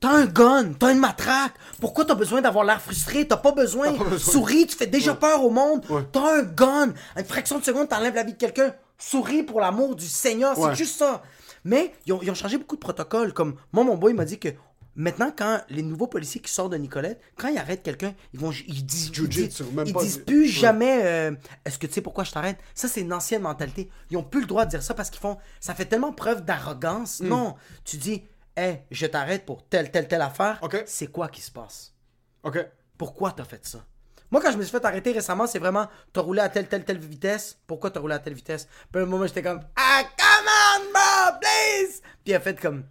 T'as un gun, t'as une matraque. Pourquoi t'as besoin d'avoir l'air frustré? T'as pas besoin. pas besoin. Souris, tu fais déjà peur au monde. Ouais. T'as un gun. À une fraction de seconde, t'enlèves la vie de quelqu'un. Souris pour l'amour du Seigneur. Ouais. C'est juste ça. Mais ils ont, ils ont changé beaucoup de protocoles. Comme moi, mon boy m'a dit que Maintenant, quand les nouveaux policiers qui sortent de Nicolette, quand ils arrêtent quelqu'un, ils vont, ils disent, ils disent, même ils pas disent plus jamais. euh, Est-ce que tu sais pourquoi je t'arrête? Ça, c'est une ancienne mentalité. Ils ont plus le droit de dire ça parce qu'ils font. Ça fait tellement preuve Hmm. d'arrogance. Non, tu dis, hé, je t'arrête pour telle, telle, telle affaire. Ok. C'est quoi qui se passe? Ok. Pourquoi t'as fait ça? Moi, quand je me suis fait arrêter récemment, c'est vraiment, t'as roulé à telle, telle, telle vitesse. Pourquoi t'as roulé à telle vitesse? Puis à un moment, j'étais comme, ah, come on, bro, please. Puis elle a fait comme,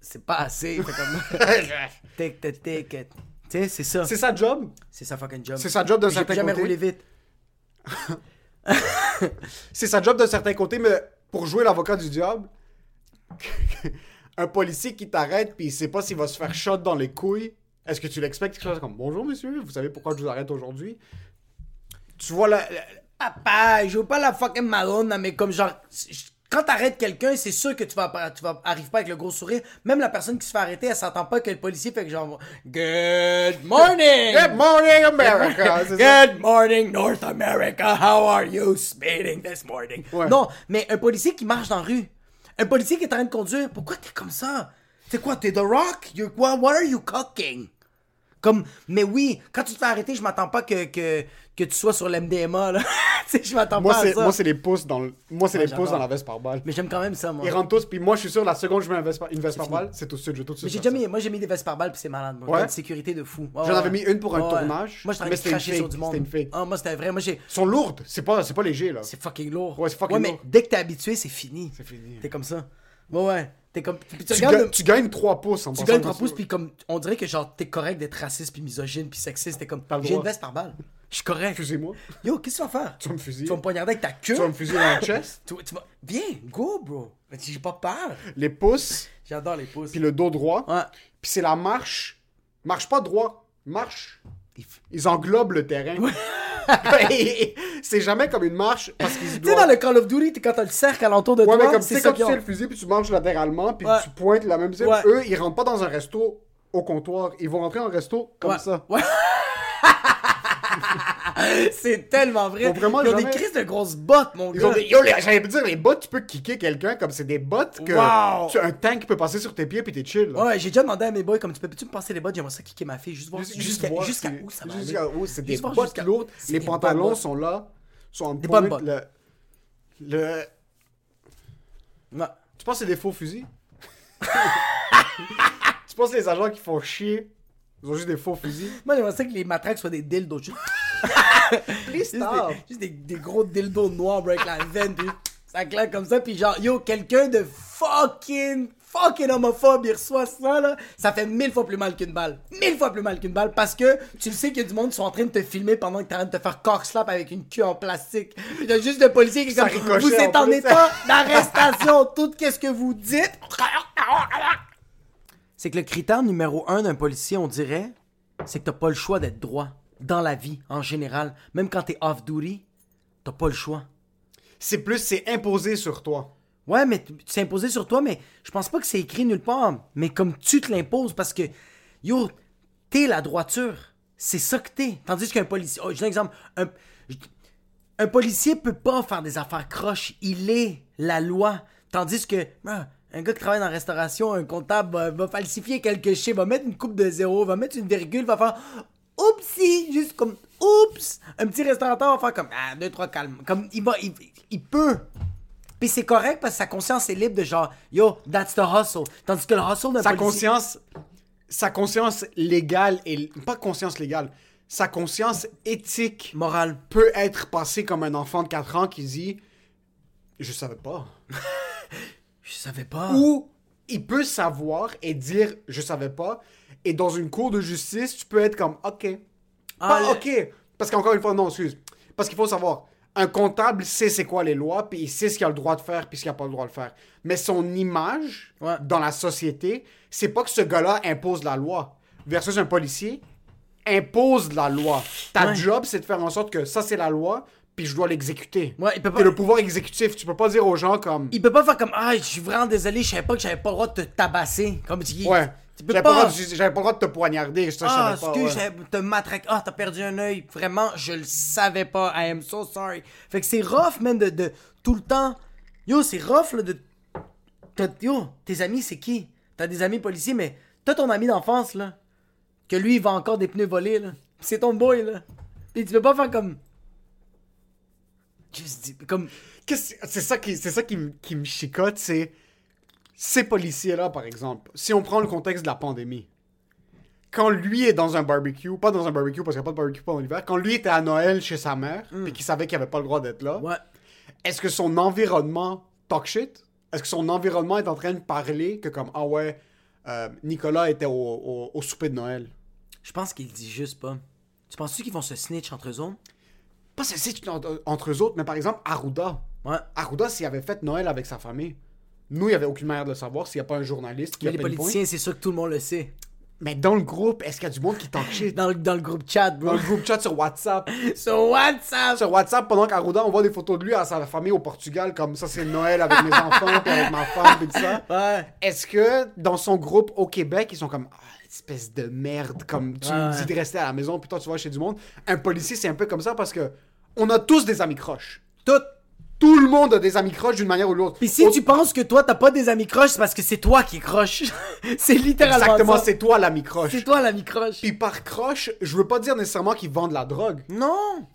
c'est pas assez. Fait comme, take the ticket. Tu sais, c'est ça. C'est sa job? C'est sa fucking job. C'est sa job d'un certain jamais côté. roulé vite. C'est sa job d'un certain côté, mais pour jouer l'avocat du diable, un policier qui t'arrête puis il sait pas s'il va se faire shot dans les couilles, est-ce que tu l'expectes quelque chose comme Bonjour monsieur, vous savez pourquoi je vous arrête aujourd'hui? Tu vois la, la- Papa, je veux pas la fucking Madonna, mais comme genre, quand t'arrêtes quelqu'un, c'est sûr que tu vas, pas- tu vas arrives pas avec le gros sourire. Même la personne qui se fait arrêter, elle s'entend pas que le policier fait que genre, Good morning! Good morning America ça? Good morning, North America. How are you speeding this morning? Ouais. Non, mais un policier qui marche dans la rue, un policier qui est en train de conduire, pourquoi t'es comme ça? C'est quoi, t'es The Rock? You're, what, what are you cooking? Comme, mais oui, quand tu te fais arrêter, je m'attends pas que, que, que tu sois sur l'MDMA, là. tu sais, je m'attends Moi pas à c'est ça. moi c'est les pouces dans le moi c'est Ouais, les pouces dans la veste par balle. Mais j'aime quand même ça, moi. Ils rentrent tous puis moi je suis sûr la seconde que je mets une veste par, une veste par balle, c'est tout de suite je vais tout de Mais suite. j'ai déjà ça. mis, moi j'ai mis des vestes par balle puis c'est malade. Moi. Ouais? J'ai une sécurité de fou. Ouais, J'en ouais. avais mis une pour un ouais. tournage, Moi mais de une cracher sur du monde. c'était une fake. Ah, moi c'était vrai. Moi j'ai. Ils sont lourdes, c'est pas pas léger là. C'est fucking lourd. Ouais, c'est fucking mais lourd. dès que t'es habitué, c'est fini. C'est fini. T'es comme ça. Ouais, ouais. T'es comme. Puis tu, Tu, regardes ga- le- tu gagnes 3 pouces en tu gagnes comme 3 pouces, puis comme. On dirait que genre t'es correct d'être raciste, puis misogyne, puis sexiste. T'es comme. J'ai une droit. veste par balle. Je suis correct. Excusez-moi. Yo, qu'est-ce que tu vas faire? Tu vas me fusiller. Tu vas me poignarder avec ta queue? Tu vas me fusiller dans le chest? Tu, tu vas... Viens, go, bro. J'ai pas peur. Les pouces, J'adore les pouces. puis le dos droit. Ouais. Puis c'est la marche. Marche pas droit. Marche. Ils englobent le terrain. c'est jamais comme une marche parce qu'ils se Tu sais, dans doivent. le Call of Duty, quand t'as le cercle alentour de Ouais, mais toi, comme c'est comme tu sais le fusil, puis tu marches latéralement, puis Ouais. tu pointes la même cible. Ouais. Eux, ils rentrent pas dans un resto au comptoir. Ils vont rentrer en resto comme ça. Ouais. c'est tellement vrai. Ils ont vraiment Ils ont jamais- des crises de grosses bottes, mon Ils gars. des... J'allais dire, les bottes, tu peux kicker quelqu'un comme c'est des bottes que. Wow. Tu un tank peut passer sur tes pieds, puis t'es chill. là. Ouais, j'ai déjà demandé à mes boys, comme tu peux, peux-tu me passer les bottes, j'aimerais ça kicker ma fille, juste voir jusqu'à où ça va jusqu'à où, c'est des bottes lourdes. Les pantalons bottes. sont là, sont en Des pointe. bonnes Le, le... Ouais. Tu penses que c'est des faux fusils? tu penses que les agents qui font chier, ils ont juste des faux fusils? Moi, j'aimerais ça que les matraques soient des dildos. Juste, Please juste stop! des, juste des, des gros dildos noirs, bro, avec la veine, puis ça claque comme ça, puis genre, yo, quelqu'un de fucking, fucking homophobe, il reçoit ça, là, ça fait mille fois plus mal qu'une balle. Mille fois plus mal qu'une balle, parce que tu le sais qu'il y a du monde qui sont en train de te filmer pendant que t'es en train de te faire cock slap avec une queue en plastique. Puis t'as juste le policier qui est comme, vous êtes en en état d'arrestation, tout qu'est-ce que vous dites. C'est que le critère numéro un d'un policier, on dirait, c'est que t'as pas le choix d'être droit dans la vie en général. Même quand t'es off-duty, t'as pas le choix. C'est plus, c'est imposé sur toi. Ouais, mais c'est imposé sur toi, mais je pense pas que c'est écrit nulle part. Mais comme tu te l'imposes, parce que, yo, t'es la droiture. C'est ça que t'es. Tandis qu'un policier. Oh, je donne un exemple. Un, policier peut pas faire des affaires croches. Il est la loi. Tandis que, ah, un gars qui travaille dans la restauration, un comptable, va, va falsifier quelque chose, va mettre une coupe de zéro, va mettre une virgule, va faire oupsie, juste comme oups. Un petit restaurateur va faire comme ah, deux, trois calmes. Comme il va, il, il peut. Puis c'est correct parce que sa conscience est libre de genre yo, that's the hustle. Tandis que le hustle d'un Sa policier- conscience, sa conscience légale, et pas conscience légale, sa conscience éthique morale. peut être passée comme un enfant de 4 ans qui dit Je savais pas. Je savais pas. Ou il peut savoir et dire je savais pas. Et dans une cour de justice, tu peux être comme ok. Ah, pas ok. Parce qu'encore une fois, non, excuse. Parce qu'il faut savoir, un comptable sait c'est quoi les lois, puis il sait ce qu'il a le droit de faire, puis ce qu'il a pas le droit de faire. Mais son image Ouais. dans la société, c'est pas que ce gars-là impose la loi. Versus un policier impose la loi. Ta Ouais. job, c'est de faire en sorte que ça, c'est la loi, puis je dois l'exécuter. Ouais, il peut pas- le pouvoir exécutif. Tu peux pas dire aux gens comme. Il peut pas faire comme ah, je suis vraiment désolé, je savais pas que j'avais pas le droit de te tabasser. Comme tu dis. Ouais. Tu peux J'avais pas. pas, le droit de- j'avais pas le droit de te poignarder. Ça, je Ah, pas. excuse, ouais. te matraqué. Ah, t'as perdu un œil. Vraiment, je le savais pas. I am so sorry. Fait que c'est rough, man, de, de tout le temps. Yo, c'est rough, là, de. Yo, tes amis, c'est qui? T'as des amis policiers, mais T'as ton ami d'enfance, là, que lui, il vend encore des pneus volés, là. C'est ton boy, là. Pis tu peux pas faire comme. Juste dis- comme. C'est ça qui, c'est ça qui, me- qui me chicote, c'est ces policiers-là, par exemple. Si on prend le contexte de la pandémie, quand lui est dans un barbecue, pas dans un barbecue parce qu'il n'y a pas de barbecue pendant l'hiver, quand lui était à Noël chez sa mère, puis qu'il savait qu'il avait pas le droit d'être là, Ouais. est-ce que son environnement talk shit? Est-ce que son environnement est en train de parler que comme, ah ouais, euh, Nicolas était au, au- au souper de Noël? Je pense qu'il dit juste pas. Tu penses-tu qu'ils vont se snitch entre eux autres? Pas ceci entre eux autres, mais par exemple, Arruda. Ouais. Arruda, s'il avait fait Noël avec sa famille, nous, il n'y avait aucune manière de le savoir s'il n'y a pas un journaliste qui Mais a les politiciens, c'est sûr que tout le monde le sait. Mais dans le groupe, est-ce qu'il y a du monde qui talk shit? Dans le, dans le groupe chat, Dans bro. le groupe chat sur WhatsApp. Sur WhatsApp! Sur WhatsApp, pendant qu'Arruda, on voit des photos de lui à sa famille au Portugal, comme ça, c'est Noël avec mes enfants, puis avec ma femme, puis tout ça. Ouais. Est-ce que dans son groupe au Québec, ils sont comme ah, espèce de merde, comme tu Ouais. dis de rester à la maison, puis toi tu vas chez du monde. Un policier, c'est un peu comme ça parce que on a tous des amis croches. Tout. Tout le monde a des amis croches d'une manière ou l'autre. Pis si tu penses que toi, t'as pas des amis croches, c'est parce que c'est toi qui croche. c'est littéralement Exactement, c'est toi l'ami croche. C'est toi l'ami croche. Puis par croche, je veux pas dire nécessairement qu'ils vendent la drogue. Non!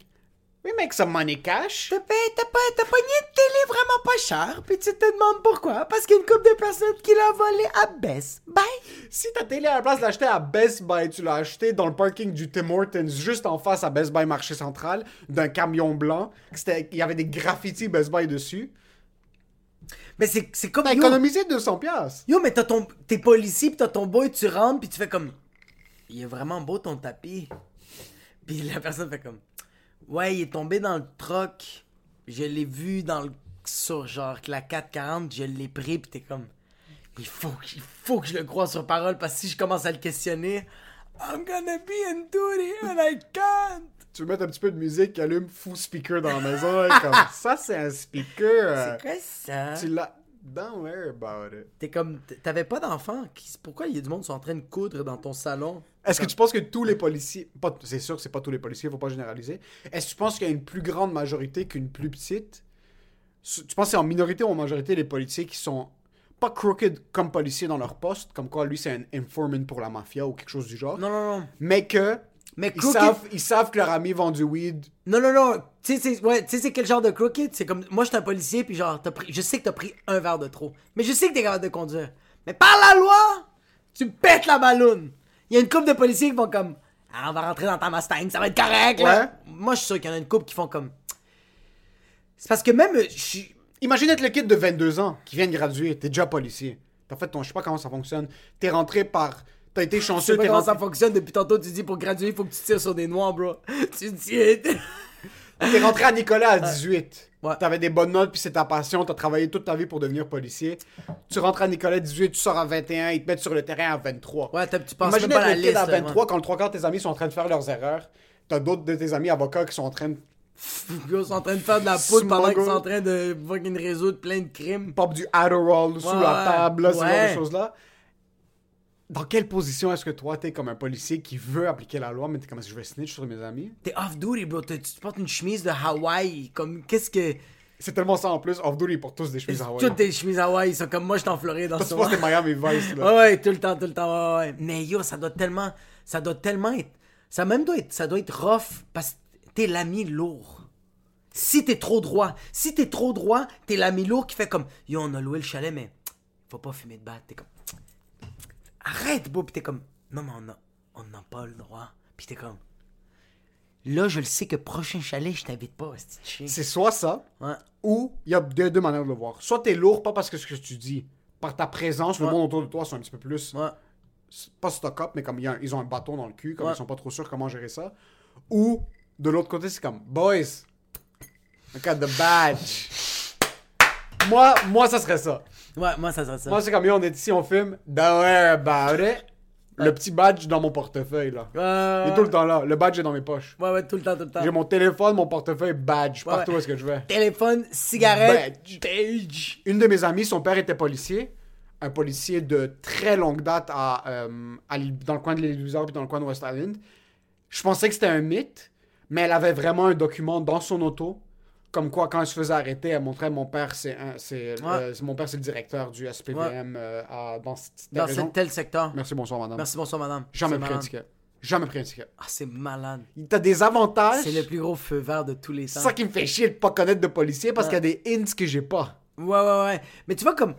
We make some money cash. T'as pas, pogné une télé vraiment pas cher, puis tu te demandes pourquoi? Parce qu'il y a une couple de personnes qui l'a volé à Best Buy. Si ta télé à la place de l'acheter à Best Buy, tu l'as acheté dans le parking du Tim Hortons, juste en face à Best Buy Marché Central, d'un camion blanc. Il y avait des graffitis Best Buy dessus. Mais c'est, c'est comme. T'as Yo, économisé 200$. piastres. yo, mais t'as ton, t'es policier, pis t'as ton boy, tu rentres, pis tu fais comme. Il est vraiment beau ton tapis. Puis la personne fait comme. Ouais, il est tombé dans le troc. Je l'ai vu dans le. Sur genre la 440, je l'ai pris, pis t'es comme. Il faut, que- il faut que je le croie sur parole, parce que si je commence à le questionner. I'm gonna be in duty and I can't. Tu veux mettre un petit peu de musique allume fou speaker dans la maison. comme, ça, c'est un speaker. C'est quoi ça? tu l'as. Don't worry about it. T'es comme. T'avais pas d'enfant. Pourquoi il y a du monde qui sont en train de coudre dans ton salon? Est-ce que tu penses que tous les policiers. C'est sûr que c'est pas tous les policiers, faut pas généraliser. Est-ce que tu penses qu'il y a une plus grande majorité qu'une plus petite? Tu penses que c'est en minorité ou en majorité les policiers qui sont pas crooked comme policiers dans leur poste, comme quoi lui c'est un informant pour la mafia ou quelque chose du genre, Non, non, non. mais que. Mais Ils crooked- savent, ils savent que leur ami vend du weed. Non, non, non. Tu sais, c'est ouais, quel genre de crooked? C'est comme. Moi, je suis un policier, puis genre, pris, je sais que t'as pris un verre de trop. Mais je sais que t'es capable de conduire. Mais par la loi, tu pètes la balloune. Il y a une couple de policiers qui vont comme. Ah, on va rentrer dans ta Mustang, ça va être correct, là. Ouais. Moi, je suis sûr qu'il y en a une couple qui font comme. C'est parce que même. euh, Je. Imagine être le kid de 22 ans qui vient de graduer, t'es déjà policier. T'as fait ton. Je sais pas comment ça fonctionne. T'es rentré par. T'as été chanceux, t'es comment rentré, ça fonctionne depuis tantôt. Tu dis pour graduer, il faut que tu tires sur des noirs, bro. Tu tires. t'es rentré à Nicolas à 18. Ouais. T'avais des bonnes notes, puis c'est ta passion. T'as travaillé toute ta vie pour devenir policier. Tu rentres à Nicolas à 18, tu sors à 21, ils te mettent sur le terrain à 23. Ouais, t'as- tu penses Imagine pas la le kid liste. à là, 23 quand le trois quarts de tes amis sont en train de faire leurs erreurs. T'as d'autres de tes amis avocats qui sont en train de Ils sont en train de faire de la poudre pendant qu'ils sont en train de fucking résoudre plein de crimes. pop du Adderall sous Ouais, la table, là, ce genre ouais. de choses-là. Dans quelle position est-ce que toi, t'es comme un policier qui veut appliquer la loi, mais t'es comme je vais snitch sur mes amis? T'es off-duty, bro. Tu portes une chemise de Hawaï. Comme, qu'est-ce que. C'est tellement ça en plus. Off-duty pour tous des chemises Hawaii. Toutes tes chemises Hawaï sont comme moi, je suis en Floride dans ce moment. t'es Miami Vice, là. Ouais, ouais, tout le temps, tout le temps, ouais, ouais. Mais yo, ça doit tellement. Ça doit tellement être. Ça même doit être. Ça doit être rough parce que t'es l'ami lourd. Si t'es trop droit, si t'es trop droit, t'es l'ami lourd qui fait comme Yo, on a loué le chalet, mais faut pas fumer de batte. T'es comme Arrête, bro. Puis t'es comme Non, mais on a, on n'a pas le droit. Puis t'es comme Là, je le sais que prochain chalet, je t'invite pas, c'est. C'est soit ça, Ouais. ou il y a deux, deux manières de le voir. Soit t'es lourd, pas parce que ce que tu dis, par ta présence, le monde autour de toi sont un petit peu plus, Ouais. pas stock-up, mais comme y a- ils ont un bâton dans le cul, comme ils sont pas trop sûrs comment gérer ça. Ou, de l'autre côté, c'est comme, boys, I got the badge. Moi, moi, ça serait ça. Ouais, moi, ça serait ça. Moi, c'est comme, yo, on est ici, on filme, don't worry about it. Le petit badge dans mon portefeuille, là. Il est tout le temps là. Le badge est dans mes poches. ouais, ouais, tout le temps, tout le temps. J'ai mon téléphone, mon portefeuille, badge, Ouais, partout ouais. où est-ce que je vais. Téléphone, cigarette, Badge. page. Une de mes amies, son père était policier. Un policier de très longue date à, euh, à dans le coin de l'île puis dans le coin de West Island. Je pensais que c'était un mythe, mais elle avait vraiment un document dans son auto, comme quoi, quand elle se faisait arrêter, elle montrait mon père, c'est c'est Ouais. euh, c'est- mon père, c'est le directeur du SPVM euh, à- dans Dans tel secteur. Merci, bonsoir, madame. Merci, bonsoir, madame. Jamais C'est pris un ticket. Jamais pris un ticket. Ah, c'est malade. T'as des avantages. C'est le plus gros feu vert de tous les C'est temps. ça qui me fait chier de pas connaître de policiers parce Ouais. qu'il y a des hints que j'ai pas. Ouais, ouais, ouais. Mais tu vois, comme.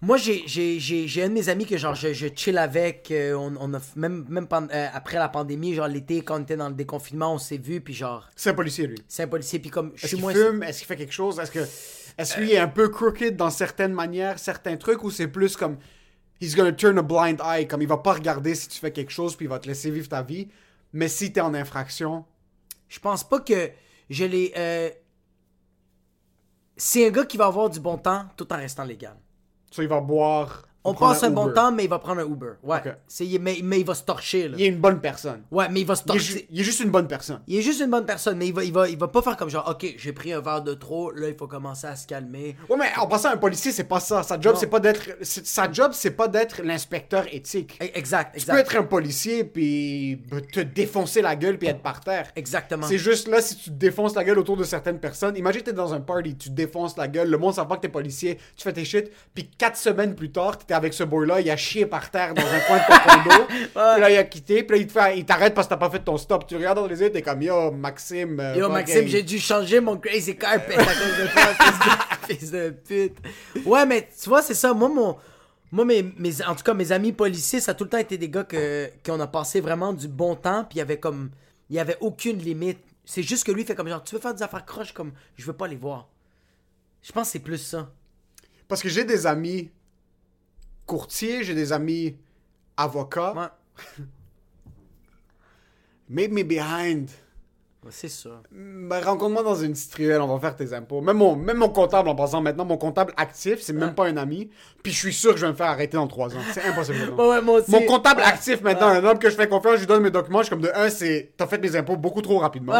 Moi, j'ai, un de mes amis que, genre, je, je chill avec. euh, on, on a. Même, même euh, après la pandémie, genre, l'été, quand on était dans le déconfinement, on s'est vu, puis genre, C'est un policier, lui. c'est un policier, puis comme. Je Est-ce suis qu'il moins. fume? Est-ce qu'il fait quelque chose? Est-ce que. Est-ce qu'il est un peu crooked dans certaines manières, certains trucs, ou c'est plus comme. He's gonna turn a blind eye, comme il va pas regarder si tu fais quelque chose, puis il va te laisser vivre ta vie. Mais si t'es en infraction. Je pense pas que je l'ai. euh, C'est un gars qui va avoir du bon temps tout en restant légal. Ça, il va boire. On passe un bon temps, mais il va prendre un Uber. Ouais. C'est, mais, mais il va se torcher, là. Il est une bonne personne. Ouais, mais il va se Il est, torcher. il est juste une bonne personne. Il est juste une bonne personne, mais il va, il va, il va pas faire comme genre, ok, j'ai pris un verre de trop, là, il faut commencer à se calmer. Ouais, mais en passant, un policier, c'est pas ça. Sa job, c'est pas d'être. Sa job, c'est pas d'être l'inspecteur éthique. E- Exact, Tu peux être un policier, puis te défoncer la gueule, puis être par terre. Exactement. C'est juste là, si tu te défonces la gueule autour de certaines personnes, imagine t'es dans un party, tu te défonces la gueule, le monde sait pas que t'es policier, tu fais tes shit, puis quatre semaines plus tard, t'étais avec ce boy-là, il a chié par terre dans un coin de ton condo, puis là, il a quitté, puis là, il te fait- il t'arrête parce que t'as pas fait ton stop. Tu regardes dans les yeux, t'es comme, yo, Maxime. euh, Yo, Maxime, j'ai dû changer mon crazy carpet à cause de toi, fils de, pute. Ouais, mais tu vois, c'est ça. Moi, mon. Moi, mes, mes- en tout cas, mes amis policiers, ça a tout le temps été des gars que, qu'on a passé vraiment du bon temps, puis il y avait comme. Il y avait aucune limite. C'est juste que lui, fait comme genre, tu veux faire des affaires croches, comme, je veux pas les voir. Je pense que c'est plus ça. Parce que j'ai des amis courtiers, j'ai des amis avocats, Ouais, meet me behind. C'est ça. Ben, rencontre-moi dans une ruelle, on va faire tes impôts. Même mon, même mon comptable, en passant maintenant, mon comptable actif, c'est même pas un ami. Puis je suis sûr que je vais me faire arrêter dans trois ans. C'est impossible. non. Ouais, ouais, moi aussi. Mon comptable actif maintenant, un homme que je fais confiance, je lui donne mes documents, je suis comme de un, c'est t'as fait mes impôts beaucoup trop rapidement.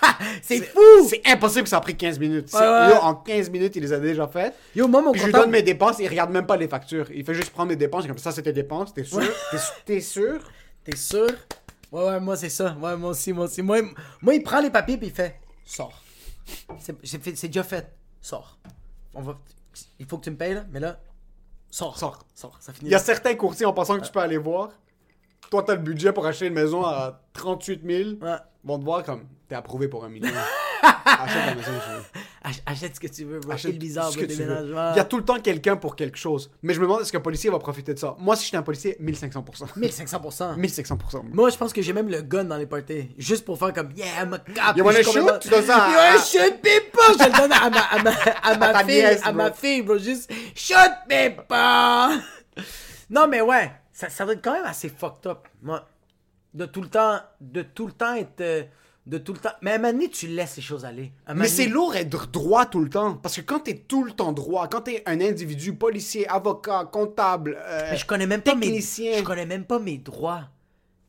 c'est fou! C'est impossible que ça a pris 15 minutes. C'est- Ouais, ouais. là, en 15 minutes, il les a déjà faites. Yo, moi, mon Puis je lui comptable. donne mes dépenses, il regarde même pas les factures. Il fait juste prendre mes dépenses, comme ça, c'était dépenses, t'es sûr? T'es su- T'es sûr? T'es sûr? Ouais, ouais, moi c'est ça. Ouais, moi aussi, moi aussi. Moi, il- moi il prend les papiers puis il fait Sors. C'est déjà fait. Sors. On va... Il faut que tu me payes là, mais là, sors. Sors. Sors. Ça finit. Il y a là. certains courtiers en pensant que tu peux aller voir. Toi, t'as le budget pour acheter une maison à 38 000. Ouais. Ils vont te voir comme t'es approuvé pour un million. Achète la maison que tu veux. Ach- Achète ce que tu veux, bro. Achète bizarre, ce que tu veux. Il y a tout le temps quelqu'un pour quelque chose. Mais je me demande est-ce qu'un policier va profiter de ça? Moi, si j'étais un policier, 1500%. 1500%. 1500%. Moi, je pense que j'ai même le gun dans les parties. Juste pour faire comme Yeah, I'm a cop. You wanna shoot? Tu donnes ça à- You wanna shoot people? Je le donne à ma, à ma, à ma À fille. nièce, à ma fille, bro. Juste shoot people! non, mais ouais. Ça, ça doit être quand même assez fucked up. Moi, de tout le temps, de tout le temps être. De tout le temps. Mais à un moment donné, tu laisses les choses aller. Mais c'est lourd être droit tout le temps. Parce que quand t'es tout le temps droit, quand t'es un individu, policier, avocat, comptable, euh, Mais je connais même pas mes. technicien. Je connais même pas mes droits.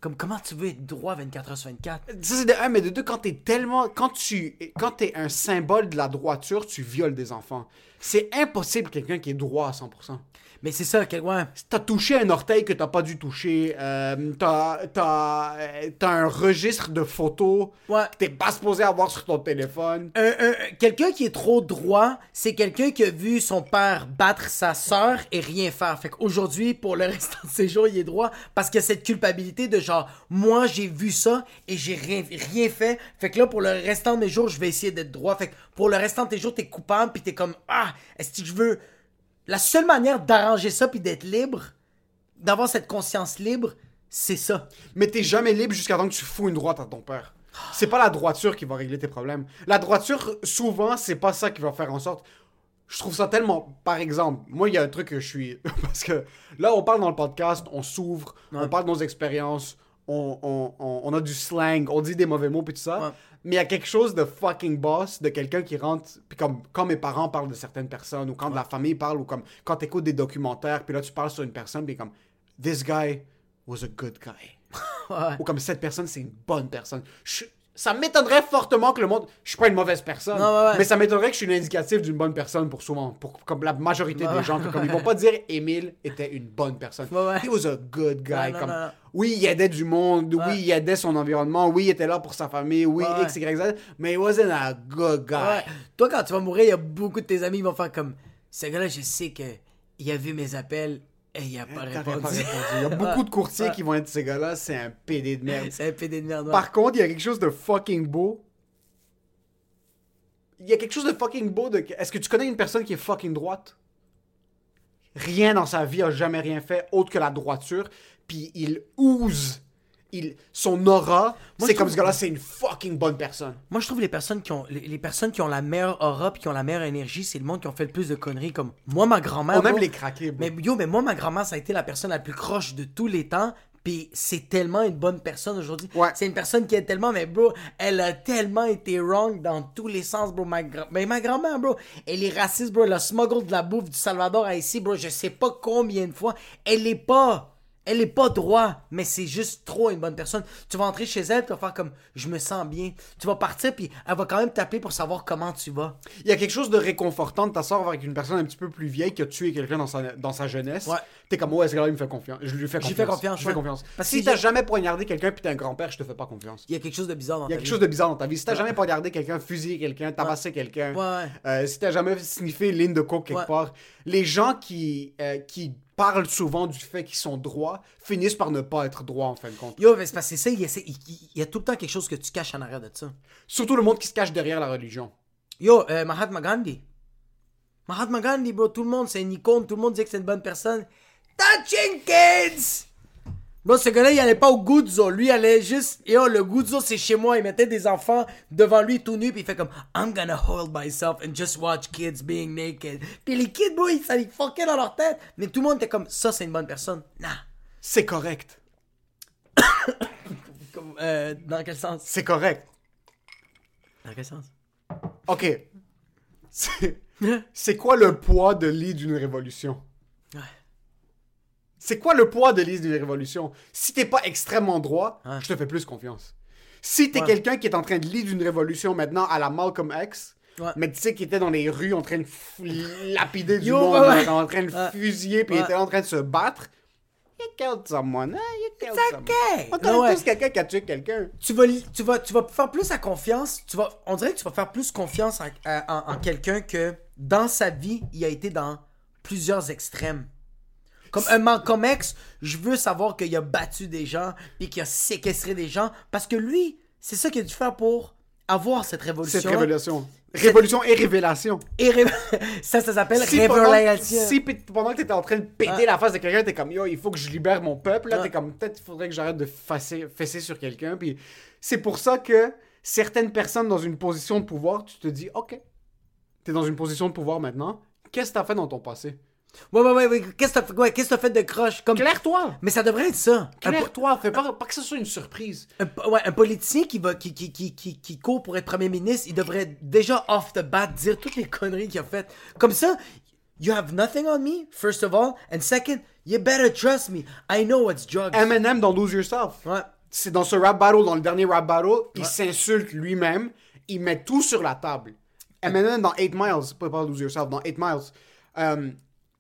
Comme comment tu veux être droit 24 h sur 24? Ça, c'est de un, mais de deux, quand t'es tellement. Quand tu quand t'es un symbole de la droiture, tu violes des enfants. C'est impossible quelqu'un qui est droit à 100%. Mais c'est ça, quel ouais. T'as touché un orteil que t'as pas dû toucher. Euh, t'as, euh, t'as un registre de photos Ouais. que t'es pas supposé avoir sur ton téléphone. Un- un- quelqu'un qui est trop droit, c'est quelqu'un qui a vu son père battre sa sœur et rien faire. Fait qu'aujourd'hui, pour le restant de ses jours, il est droit parce qu'il y a cette culpabilité de genre, moi j'ai vu ça et j'ai rien, rien fait. Fait que là, pour le restant de mes jours, je vais essayer d'être droit. Fait que pour le restant de tes jours, t'es coupable puis t'es comme, ah, est-ce que je veux. La seule manière d'arranger ça puis d'être libre, d'avoir cette conscience libre, c'est ça. Mais t'es jamais libre jusqu'à temps que tu fous une droite à ton père. C'est pas la droiture qui va régler tes problèmes. La droiture, souvent, c'est pas ça qui va faire en sorte. Je trouve ça tellement. Par exemple, moi, il y a un truc que je suis. Parce que là, on parle dans le podcast, on s'ouvre, on parle de nos expériences, on, on- on- a du slang, on dit des mauvais mots, puis tout ça. Ouais. Mais il y a quelque chose de fucking boss, de quelqu'un qui rentre. Puis comme quand mes parents parlent de certaines personnes, ou quand de la famille parle, ou comme quand t'écoutes des documentaires, puis là, tu parles sur une personne, puis comme. This guy was a good guy. Ouais. Ou comme cette personne, c'est une bonne personne. Je- ça m'étonnerait fortement que le monde. Je suis pas une mauvaise personne, Non, ouais, ouais. mais ça m'étonnerait que je suis une indicatif d'une bonne personne pour souvent, pour comme la majorité des gens. Comme ils vont pas dire Émile était une bonne personne. Ouais, ouais. He was a good guy. Ouais, non, comme, non. Oui, il aidait du monde. Ouais. Oui, il aidait son environnement. Oui, il était là pour sa famille. Oui, Ouais, X, Y, Z. Mais he wasn't a good guy. Ouais. Toi, quand tu vas mourir, il y a beaucoup de tes amis qui vont faire comme ce gars-là, je sais que il a vu mes appels et il a pas répondu. pas répondu. Il y a beaucoup de courtiers qui vont être ces gars-là. C'est un PD de merde. C'est un PD de merde. ouais. Par contre, il y a quelque chose de fucking beau. Il y a quelque chose de fucking beau de. Est-ce que tu connais une personne qui est fucking droite? Rien dans sa vie a jamais rien fait autre que la droiture. Puis il ouse. Il, son aura, c'est comme ce gars-là, c'est une fucking bonne personne. Moi, je trouve les personnes qui ont les, les personnes qui ont la meilleure aura puis qui ont la meilleure énergie, c'est le monde qui ont fait le plus de conneries. Comme moi, ma grand-mère. On aime bro, les craquer, bro. Mais yo, mais moi, ma grand-mère, ça a été la personne la plus croche de tous les temps. Puis c'est tellement une bonne personne aujourd'hui. Ouais. C'est une personne qui est tellement, mais bro, elle a tellement été wrong dans tous les sens, bro. Ma, mais ma grand-mère, bro, elle est raciste, bro. Elle a smuggle de la bouffe du Salvador à ici, bro. Je sais pas combien de fois. Elle est pas. Elle est pas droit, mais c'est juste trop une bonne personne. Tu vas entrer chez elle, tu vas faire comme je me sens bien. Tu vas partir, puis elle va quand même t'appeler pour savoir comment tu vas. Il y a quelque chose de réconfortant de t'asseoir avec une personne un petit peu plus vieille qui a tué quelqu'un dans sa, dans sa jeunesse. Ouais. T'es comme, ouais, ce gars-là, il me fait confiance? Je lui fais confiance. fais confiance, Je lui fais ouais. confiance. Parce si t'as jamais poignardé quelqu'un puis t'es un grand-père, je te fais pas confiance. Il y a quelque chose de bizarre dans Il y a ta quelque vie. chose de bizarre dans ta vie. Si t'as jamais poignardé quelqu'un, fusillé quelqu'un, tabassé quelqu'un, Ouais. euh, si t'as jamais sniffé une ligne de coke quelque Ouais. part, les gens qui, euh, qui parlent souvent du fait qu'ils sont droits finissent par ne pas être droits en fin de compte. Yo, mais c'est parce que c'est ça, il y, a, il- il- il y a tout le temps quelque chose que tu caches en arrière de ça. Surtout le monde qui se cache derrière la religion. Yo, euh, Mahatma Gandhi. Mahatma Gandhi, bro, tout le monde, c'est une icône, tout le monde dit que c'est une bonne personne. Touching kids! Bro, ce gars-là, il allait pas au Guzzo. Lui, il allait juste. Yo, le Guzzo, c'est chez moi. Il mettait des enfants devant lui tout nus, puis il fait comme I'm gonna hold myself and just watch kids being naked. Puis les kids, ils, ça les fuckait dans leur tête. Mais tout le monde était comme ça, c'est une bonne personne. Nah. C'est correct. Comme, euh, dans quel sens? C'est correct. Dans quel sens? Ok. C'est- C'est quoi le poids de lit d'une révolution? C'est quoi le poids de lit d'une révolution? Si t'es pas extrêmement droit, Ouais. je te fais plus confiance. Si t'es Ouais. quelqu'un qui est en train de lire d'une révolution maintenant à la Malcolm X, Ouais. mais tu sais qui était dans les rues en train de lapider du Yo, monde, en train de fusiller, puis il était en train de se battre, you killed someone, hein? You killed It's someone. okay. On connaît Non, ouais. tous quelqu'un qui a tué quelqu'un. tu vas, tu vas, tu vas faire plus à confiance. Tu vas, on dirait que tu vas faire plus confiance en, en quelqu'un que dans sa vie, il a été dans plusieurs extrêmes. Comme un Malcolm X, je veux savoir qu'il a battu des gens puis qu'il a séquestré des gens parce que lui, c'est ça qu'il a dû faire pour avoir cette révolution. Cette révolution. Révolution et révélation. Et ré- ça, ça s'appelle si pendant, révélation. si pendant que t'étais en train de péter la face de quelqu'un, t'es comme yo, il faut que je libère mon peuple. Là, Ouais. t'es comme peut-être il faudrait que j'arrête de fesser, fesser sur quelqu'un. Puis c'est pour ça que certaines personnes dans une position de pouvoir, tu te dis ok, t'es dans une position de pouvoir maintenant. Qu'est-ce que t'as fait dans ton passé? Ouais, ouais, ouais, ouais. Qu'est-ce que t'as ouais, que fait de croche? Comme... Claire-toi. Mais ça devrait être ça. Claire-toi. Fais pas, pas que ce soit une surprise. un, ouais, un politicien qui, va, qui, qui, qui, qui, qui court pour être premier ministre, il devrait déjà off the bat dire toutes les conneries qu'il a faites. Comme ça, you have nothing on me, first of all, and second, you better trust me. I know what's drugs. Eminem dans Lose Yourself. Ouais. C'est dans ce rap battle, dans le dernier rap battle, il s'insulte lui-même, il met tout sur la table. Eminem dans 8 Miles, pas, pas Lose Yourself, dans 8 Miles, euh,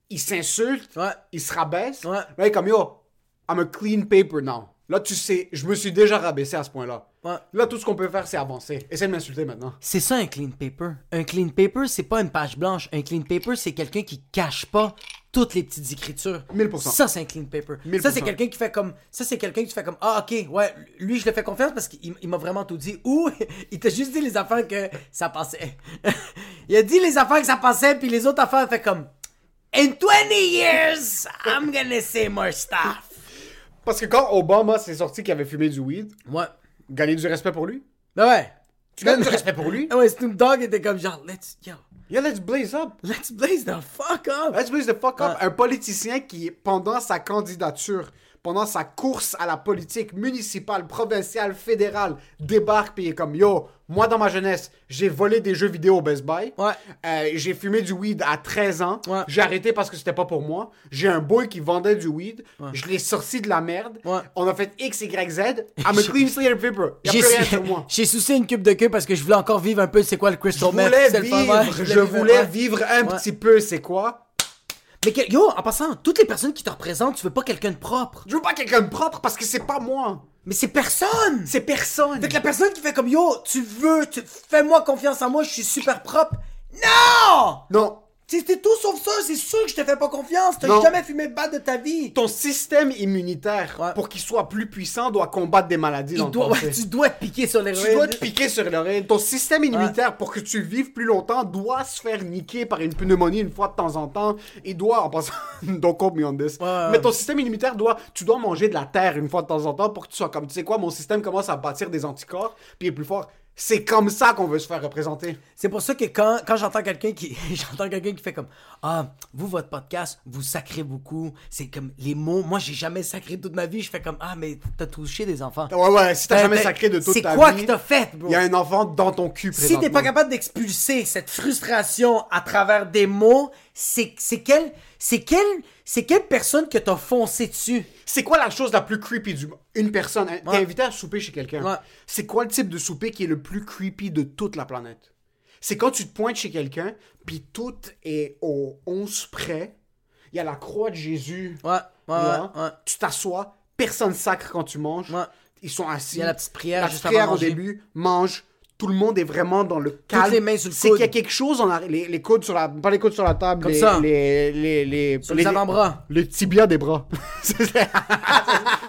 il s'insulte, Ouais. il se rabaisse, Ouais. là, il est comme yo, I'm a clean paper now. Là, tu sais, je me suis déjà rabaissé à ce point-là. Ouais. Là, tout ce qu'on peut faire, c'est avancer. Essaye de m'insulter maintenant. C'est ça un clean paper. Un clean paper, c'est pas une page blanche. Un clean paper, c'est quelqu'un qui cache pas toutes les petites écritures. 1000%. Ça, c'est un clean paper. 1000%. Ça, c'est quelqu'un qui fait comme. Ça, c'est quelqu'un qui fait comme. Ah, ok, ouais, lui, je le fais confiance parce qu'il il m'a vraiment tout dit. Ou il t'a juste dit les affaires que ça passait. il a dit les affaires que ça passait, puis les autres affaires, il fait comme. In 20 years, I'm gonna say more stuff. Parce que quand Obama s'est sorti qu'il avait fumé du weed, Ouais. gagner du respect pour lui? Ben ouais. Tu gagnes du respect pour lui? Ah ouais, Snoop Dogg était comme genre, let's, yo, Yeah, let's blaze up. let's blaze the fuck up. Let's blaze the fuck up. Ouais. Un politicien qui, pendant sa candidature, pendant sa course à la politique municipale, provinciale, fédérale, débarque puis il est comme yo, moi dans ma jeunesse, j'ai volé des jeux vidéo au Best Buy. Ouais. Euh, j'ai fumé du weed à 13 ans. Ouais. J'ai arrêté parce que c'était pas pour moi. J'ai un boy qui vendait du weed. Je l'ai sorti de la merde. On a fait X, Y, Z. I'm a clean slate paper. J'ai j'ai soucié une cube de queue parce que je voulais encore vivre un peu c'est quoi le Je crystal meth. voulais le fun, vivre, je voulais vivre un petit peu, c'est quoi? Mais que- yo, en passant, toutes les personnes qui te représentent, tu veux pas quelqu'un de propre. Je veux pas quelqu'un de propre parce que c'est pas moi. Mais c'est personne! C'est personne. Fait que la personne qui fait comme yo, tu veux, tu, fais-moi confiance en moi, je suis super propre. Non! Non. C'était tout sauf ça, c'est sûr que je te fais pas confiance. T'as jamais fumé de batte de ta vie. Ton système immunitaire, Ouais. pour qu'il soit plus puissant, doit combattre des maladies. dans doit, ouais, tu dois te piquer sur les Tu dois te piquer sur l'oreille. Ton système immunitaire, pour que tu vives plus longtemps, doit se faire niquer par une pneumonie une fois de temps en temps. Il doit, en passant, me on this. Mais ton système immunitaire doit, tu dois manger de la terre une fois de temps en temps pour que tu sois comme, tu sais quoi, mon système commence à bâtir des anticorps, puis il est plus fort. C'est comme ça qu'on veut se faire représenter. C'est pour ça que quand, quand j'entends quelqu'un qui j'entends quelqu'un qui fait comme ah vous votre podcast vous sacrez beaucoup. C'est comme les mots. Moi j'ai jamais sacré toute ma vie je fais comme ah mais t'as touché des enfants Ouais, ouais, si t'as Ben, jamais ben, sacré de toute ta vie. c'est quoi que t'as fait bro? Il y a un enfant dans ton cul si t'es pas capable d'expulser cette frustration à travers des mots c'est c'est quelle c'est quelle c'est quelle personne que t'as foncé dessus? C'est quoi la chose la plus creepy du monde? Une personne, t'es Ouais. invité à souper chez quelqu'un. Ouais. C'est quoi le type de souper qui est le plus creepy de toute la planète? C'est quand tu te pointes chez quelqu'un, puis tout est au 11 près. Il y a la croix de Jésus. ouais ouais là. ouais. Tu t'assois, personne sacre quand tu manges. Ils sont assis. Il y a la petite prière La juste petite prière avant de au début, mange. Tout le monde est vraiment dans le calme. les mains sur le C'est coude. qu'il y a quelque chose arri- les, les coudes sur la pas les coudes sur la table, Comme les, ça. les les les Sur les avant-bras. le tibia des bras. C'est- ça,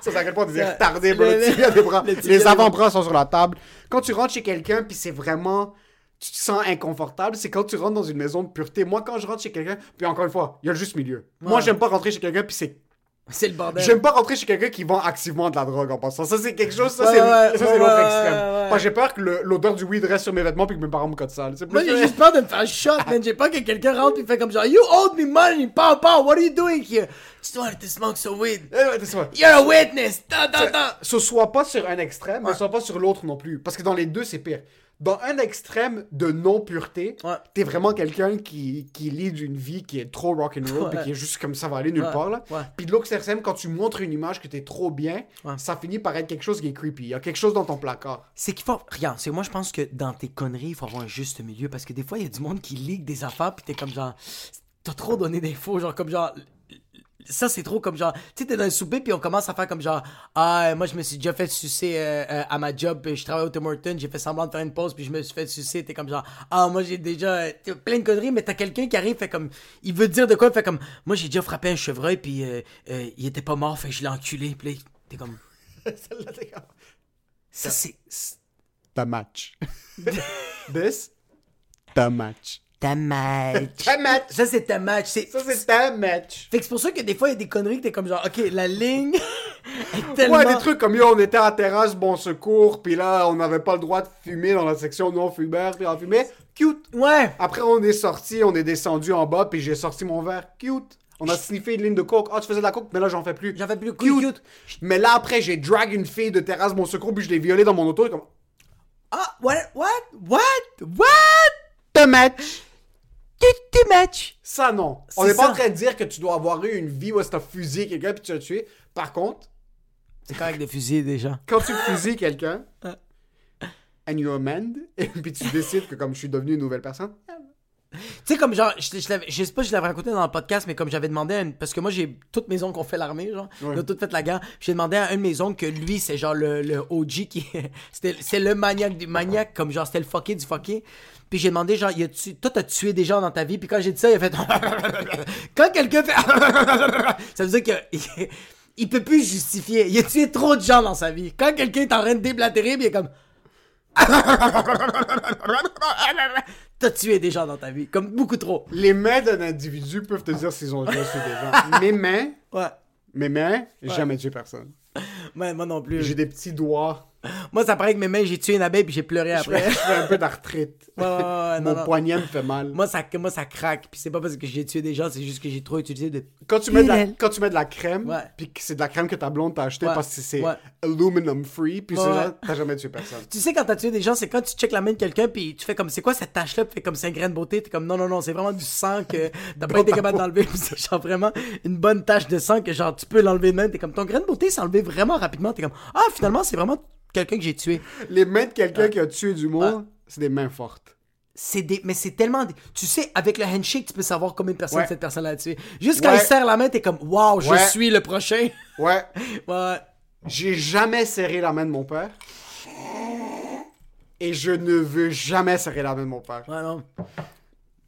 c'est à quel point on est retardé, bro. Le le- tibia des bras. tibia Les bras. avant-bras sont sur la table. Quand tu rentres chez quelqu'un, puis c'est vraiment. Tu te sens inconfortable, c'est quand tu rentres dans une maison de pureté. Moi, quand je rentre chez quelqu'un, puis encore une fois, il y a le juste milieu. Moi, j'aime pas rentrer chez quelqu'un, puis c'est. C'est le bordel J'aime pas rentrer chez quelqu'un qui vend activement de la drogue en passant. Ça, c'est quelque chose, ça, c'est ça, l'autre extrême. j'ai peur que l'odeur du weed reste sur mes vêtements, puis que mes parents me codent. C'est Moi, j'ai juste peur de me faire shot, man. J'ai peur que quelqu'un rentre et fait comme genre, You owed me money, pow, pow, what are you doing here? Just wanted to smoke some weed. Eh ça. You're a witness! Da, da, da. Ce soit pas sur un extrême, mais soit pas sur l'autre non plus. Parce que dans les deux, c'est pire. Dans un extrême de non-pureté, Ouais. t'es vraiment quelqu'un qui, qui lead une vie qui est trop rock'n'roll, puis qui est juste comme ça va aller nulle Ouais. part. Là. Ouais. Puis de l'autre extrême, quand tu montres une image que t'es trop bien, ça finit par être quelque chose qui est creepy. Il y a quelque chose dans ton placard. C'est qu'il faut. Regarde, c'est moi, je pense que dans tes conneries, il faut avoir un juste milieu parce que des fois, il y a du monde qui ligue des affaires, puis t'es comme genre. T'as trop donné d'infos, genre comme genre. Ça, c'est trop comme genre. Tu sais, t'es dans un souper, puis on commence à faire comme genre. Ah, moi, je me suis déjà fait sucer euh, euh, à ma job, puis je travaille au Tim Hortons, j'ai fait semblant de faire une pause, puis je me suis fait sucer. T'es comme genre. Ah, moi, j'ai déjà. plein de conneries, mais t'as quelqu'un qui arrive, fait comme. Il veut dire de quoi, fait comme. Moi, j'ai déjà frappé un chevreuil, puis euh, il était pas mort, fait je l'ai enculé, puis t'es comme, Ça, c'est. Ta match. This, ta match. Ta match. Ta match. Ça, c'est ta match. C'est... Ça, c'est ta match. Fait que c'est pour ça que des fois, il y a des conneries que t'es comme genre, ok, la ligne est tellement... Ouais, des trucs comme yo, on était à terrasse Bon Secours, puis là, on n'avait pas le droit de fumer dans la section non-fumeur, puis on fumait. Cute. Ouais. Après, on est sorti, on est descendu en bas, puis j'ai sorti mon verre. Cute. On a sniffé une ligne de coke. Ah, tu faisais de la coke, mais là, j'en fais plus. J'en fais plus. Cute. Cute. Mais là, après, j'ai drag une fille de terrasse Bon Secours, puis je l'ai violée dans mon auto. et Comme, Ah, what, what, what, what? ta match. Tu, tu match. Ça, non. On n'est pas en train de dire que tu dois avoir eu une vie où tu as fusillé quelqu'un, puis tu l'as tué. Par contre, C'est correct de fusiller déjà. quand tu fusilles quelqu'un, and you amend, et puis tu décides que comme je suis devenu une nouvelle personne, Tu sais, comme genre, je, je, l'avais- je sais pas si je l'avais raconté dans le podcast, mais comme j'avais demandé à une. Parce que moi, j'ai toutes mes oncles qui ont fait l'armée, genre. Ils ont toutes fait la guerre. J'ai demandé à un de mes oncles que lui, c'est genre le, le OG qui. c'est le maniaque du maniaque, comme genre, c'était le fucké du fucké. Puis j'ai demandé, genre, y a-tu, toi, t'as tué des gens dans ta vie? Puis quand j'ai dit ça, il a fait. quand quelqu'un fait. ça veut dire que. il peut plus justifier. Il a tué trop de gens dans sa vie. Quand quelqu'un est en train de déblatérer, il est comme. T'as tué des gens dans ta vie, comme beaucoup trop. les mains d'un individu peuvent te dire s'ils ont déjà tué des gens. Mes mains, Ouais. mes mains, j'ai jamais tué personne. Ouais, moi non plus. J'ai des petits doigts Moi, ça paraît que mes mains, j'ai tué une abeille puis j'ai pleuré après. je fais un peu d'arthrite. Ouais, ouais, non, Mon non. poignet me fait mal. Moi ça, moi, ça craque. Puis c'est pas parce que j'ai tué des gens, c'est juste que j'ai trop utilisé de. Quand tu, mets de la, quand tu mets de la crème, Ouais. puis que c'est de la crème que ta blonde t'a acheté Ouais. parce que c'est Ouais. aluminum free, puis là, t'as jamais tué personne. Tu sais, quand t'as tué des gens, c'est quand tu checkes la main de quelqu'un, puis tu fais comme, c'est quoi cette tache-là? Puis tu fais comme, c'est un grain de beauté. T'es comme, non, non, non, c'est vraiment du sang que t'as pas été capable d'enlever. Puis c'est genre vraiment une bonne tache de sang que genre, tu peux l'enlever de même. T'es comme, ton grain de beauté s'est enlevé vraiment rapidement. T'es comme, ah, finalement, c'est vraiment quelqu'un que j'ai tué. Les mains de quelqu'un qui a tué du monde, c'est des mains fortes. C'est des, mais c'est tellement, des- tu sais, avec le handshake, tu peux savoir combien de personnes Ouais. cette personne a tué. Juste quand Ouais. il serre la main, t'es comme, waouh, je Ouais. suis le prochain. Ouais. ouais. J'ai jamais serré la main de mon père. Et je ne veux jamais serrer la main de mon père. Ouais, non.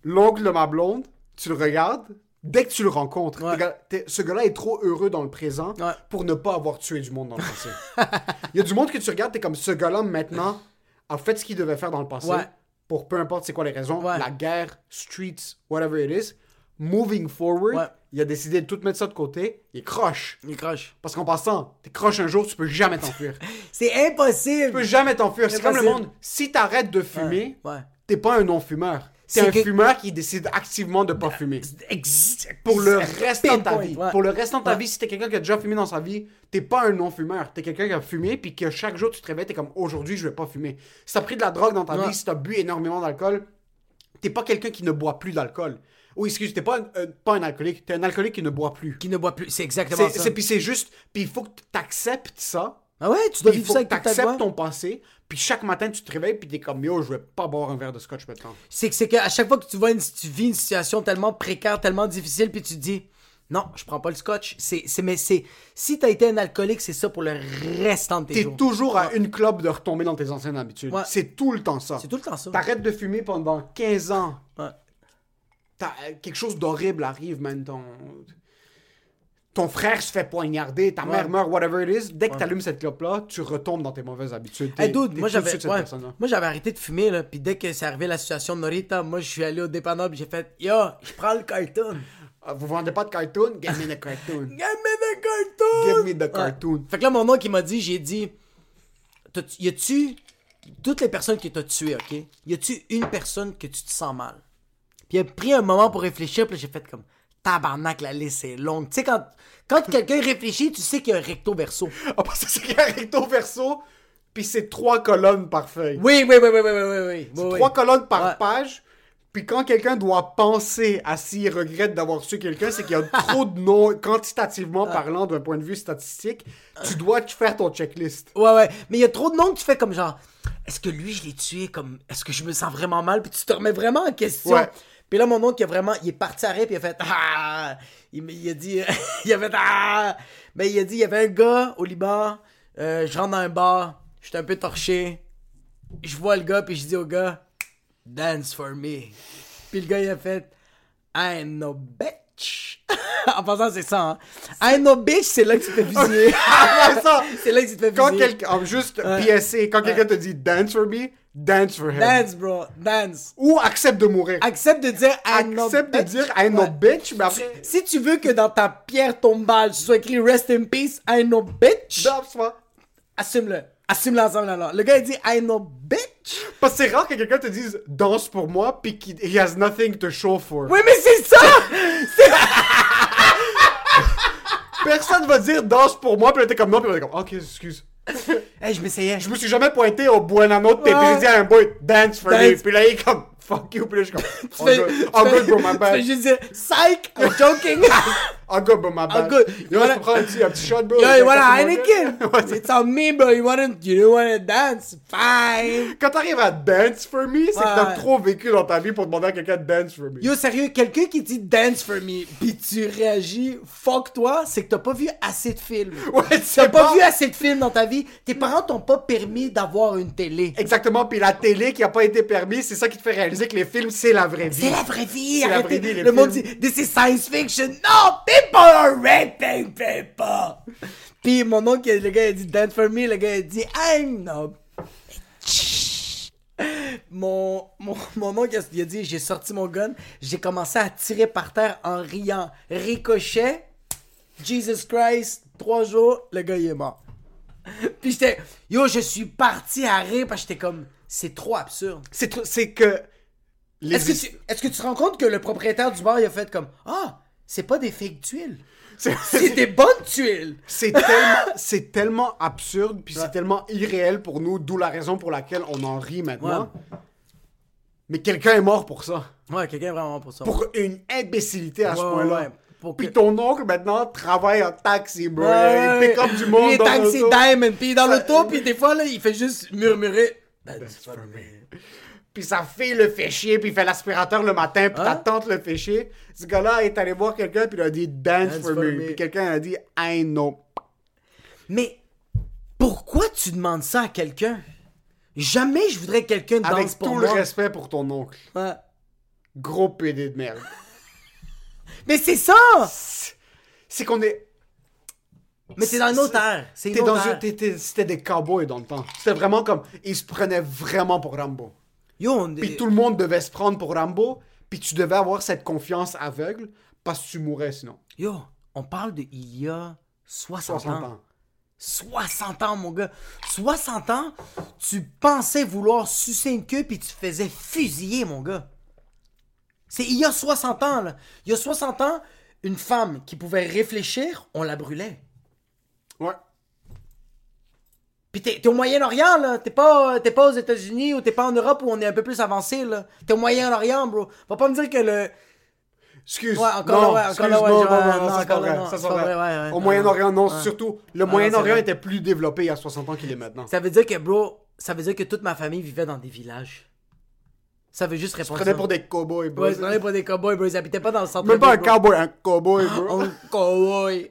L'oncle de ma blonde, tu le regardes, dès que tu le rencontres, Ouais. t'es gars- t'es- ce gars-là est trop heureux dans le présent Ouais. pour ne pas avoir tué du monde dans le passé. Il y a du monde que tu regardes, t'es comme ce gars-là maintenant a fait ce qu'il devait faire dans le passé Ouais. pour peu importe c'est quoi les raisons, la guerre, streets, whatever it is. Moving forward, il a décidé de tout mettre ça de côté. Il croche. Il croche. Parce qu'en passant, t'es croche un jour, tu peux jamais t'enfuir. C'est Tu impossible. peux jamais t'enfuir. C'est comme le monde. Si t'arrêtes de fumer, t'es pas un non-fumeur. C'est un que- fumeur qui décide activement de pas fumer. Ex- Pour le restant de ta vie. ouais. Pour le restant de ta Ouais. vie, si t'es quelqu'un qui a déjà fumé dans sa vie, t'es pas un non-fumeur. T'es quelqu'un qui a fumé, puis que chaque jour tu te réveilles, t'es comme aujourd'hui, je vais pas fumer. Si t'as pris de la drogue dans ta Ouais. vie, si t'as bu énormément d'alcool, t'es pas quelqu'un qui ne boit plus d'alcool. Oui, excuse, t'es pas un, euh, pas un alcoolique, t'es un alcoolique qui ne boit plus. Qui ne boit plus. C'est exactement ça. c'est- puis c'est juste, puis il faut que t'acceptes ça. Ah ouais, tu dois il vivre faut ça que avec toute ta t'acceptes ton passé, puis chaque matin tu te réveilles, puis t'es comme yo, je vais pas boire un verre de scotch maintenant. C'est que c'est qu'à chaque fois que tu vois une, tu vis une situation tellement précaire, tellement difficile, puis tu te dis non, je prends pas le scotch. C'est, c'est, mais c'est, si t'as été un alcoolique, c'est ça pour le restant de tes T'es jours. toujours à une clope de retomber dans tes anciennes habitudes. Ouais. C'est tout le temps ça. C'est tout le temps ça. T'arrêtes de fumer pendant 15 ans. Ouais. T'as- quelque chose d'horrible arrive, man. Ton, ton frère se fait poignarder, ta mère meurt, whatever it is. Dès que t'allumes cette clope-là, tu retombes dans tes mauvaises habitudes. Hey dude, moi j'avais, ouais, moi arrêté de fumer là, puis dès que c'est arrivé la situation de Norita, moi je suis allé au dépanneur, j'ai fait yo, je prends le carton. Ah, Vous vendez pas de cartoon? Give me the cartoon. Give me the carton. Give me the cartoon. Fait que là, mon oncle, il m'a dit, j'ai dit, y a-tu, toutes les personnes qui t'ont tué, ok? Y a-tu une personne que tu te sens mal? Puis il a pris un moment pour réfléchir, puis j'ai fait comme, tabarnak, la liste est longue. Tu sais, quand, quand quelqu'un réfléchit, tu sais qu'il y a un recto verso. Ah, parce que c'est qu'il y a un recto verso, puis c'est trois colonnes par feuille. Oui, oui, oui, oui, oui, oui, oui. C'est oui, trois oui. colonnes par Ouais. page. Puis quand quelqu'un doit penser à s'il regrette d'avoir tué quelqu'un, c'est qu'il y a trop de noms, quantitativement parlant, d'un point de vue statistique, tu dois faire ton checklist. Ouais, ouais. Mais il y a trop de monde qui fait comme genre, est-ce que lui, je l'ai tué comme, est-ce que je me sens vraiment mal? Puis tu te remets vraiment en question. Ouais. Puis là, mon oncle, il a vraiment, il est parti à puis il a fait, ah! Il, a dit, il a fait, ah! Ben, il a dit, il y avait un gars au Liban, euh, je rentre dans un bar, j'étais un peu torché. Je vois le gars, puis je dis au gars, dance for me. Puis le gars, il a fait, I ain't no bitch. en passant, c'est ça, hein. I ain't no bitch, c'est là que tu te fais fusiller. C'est ça. c'est là que tu te fais Quand fusiller. quelqu'un, en juste quand quelqu'un te dit dance for me, dance for him. Dance, bro, dance. Ou accepte de mourir. Accepte de dire I no Accepte de bitch. dire I know Ouais. bitch, mais après, Si tu veux que dans ta pierre tombale, ce soit écrit Rest in peace, I know bitch, Dance-moi. assume-le. Assume-le ensemble alors. Le gars il dit I know bitch. Parce que c'est rare que quelqu'un te dise danse pour moi, puis qu'il he has nothing to show for. Oui, mais c'est ça! Personne va dire danse pour moi, puis là t'es comme non, puis là t'es comme ok, excuse. hey, je m'essayais. Je me suis jamais pointé au Buenano de puis j'ai dit à un boy dance for Dance. me, puis là il est comme fuck you, puis là je suis comme all fais- good, good bro, my bad. juste dire Psych, I'm joking. All good bro, my bad. good. Yo, Voilà. je peux prendre un petit, un petit shot bro. Yo, you un want a café Heineken? Ouais, It's on me, bro. You want to, you don't want to dance? Fine. Quand t'arrives à dance for me, c'est que t'as Ouais. trop vécu dans ta vie pour demander à quelqu'un de dance for me. Yo, sérieux, quelqu'un qui dit dance for me, pis tu réagis, fuck toi, c'est que t'as pas vu assez de films. Ouais, T'as pas pas vu assez de films dans ta vie. Tes parents t'ont pas permis d'avoir une télé. Exactement, puis la télé qui a pas été permise, c'est ça qui te fait réaliser que les films, c'est la vraie vie. C'est la vraie vie, la arrêtez. vraie vie, Le monde dit, this is science fiction. Are raping people. Puis mon oncle, le gars, il a dit dance for me. Le gars, il a dit I'm no. Mon, mon, mon oncle, il a dit, j'ai sorti mon gun, j'ai commencé à tirer par terre en riant. Ricochet, Jesus Christ, trois jours, le gars, il est mort. Puis j'étais, yo, je suis parti à rire parce que j'étais comme, c'est trop absurde. C'est tr- c'est que. les Est-ce que, tu, est-ce que tu te rends compte que le propriétaire du bar, il a fait comme, ah, c'est pas des fake tuiles. c'est- des bonnes tuiles. C'est tellement, absurde, puis c'est tellement irréel pour nous, d'où la raison pour laquelle on en rit maintenant. Mais quelqu'un est mort pour ça. Ouais, quelqu'un est vraiment pour ça. Pour une imbécilité à ce Ouais, point-là. Pour Puis que- ton oncle maintenant travaille en taxi, bro. Il pick up du monde. Il est dans taxi diamond, puis il est dans l'auto, puis des fois, là, il fait juste murmurer. That's for me. Puis sa fille le fait chier, puis il fait l'aspirateur le matin, puis ta Hein? tante le fait chier. Ce gars-là est allé voir quelqu'un, puis il a dit dance, Dance for, me. me. Puis quelqu'un a dit I know. Mais pourquoi tu demandes ça à quelqu'un? Jamais je voudrais que quelqu'un danse Avec pour tout le respect pour ton oncle. Ouais. Gros pédé de merde. Mais c'est ça! C'est qu'on est. Mais c'est dans une autre ère. C'était des cowboys dans le temps. C'était vraiment comme. Ils se prenaient vraiment pour Rambo. Yo, on Puis tout le monde devait se prendre pour Rambo. Puis tu devais avoir cette confiance aveugle parce que tu mourrais sinon. Yo, on parle de il y a 60, 60 ans. ans. 60 ans, mon gars. 60 ans, tu pensais vouloir sucer une queue puis tu faisais fusiller, mon gars. C'est il y a 60 ans, là. Il y a 60 ans, une femme qui pouvait réfléchir, on la brûlait. Ouais. Puis t'es, t'es au Moyen-Orient, là. T'es pas, t'es pas aux États-Unis ou t'es pas en Europe où on est un peu plus avancé, là. T'es au Moyen-Orient, bro. Va pas me dire que le. Excuse. Ouais, encore non, là, ouais, encore excuse, là, ouais, non, genre, non, non, non, c'est encore là, vrai, non, ça, vrai. ouais, Au non, Moyen-Orient, non, ouais. surtout. Le non, Moyen-Orient était plus développé il y a 60 ans qu'il est maintenant. Ça veut dire que, bro, ça veut dire que toute ma famille vivait dans des villages. Ça veut juste répondre. prenaient ça. pour des cowboys, bro. Ouais, ils se prenaient pour des cowboys, bro. Ils habitaient pas dans le centre Même pas un bro. cowboy, un cowboy, bro. Un cowboy.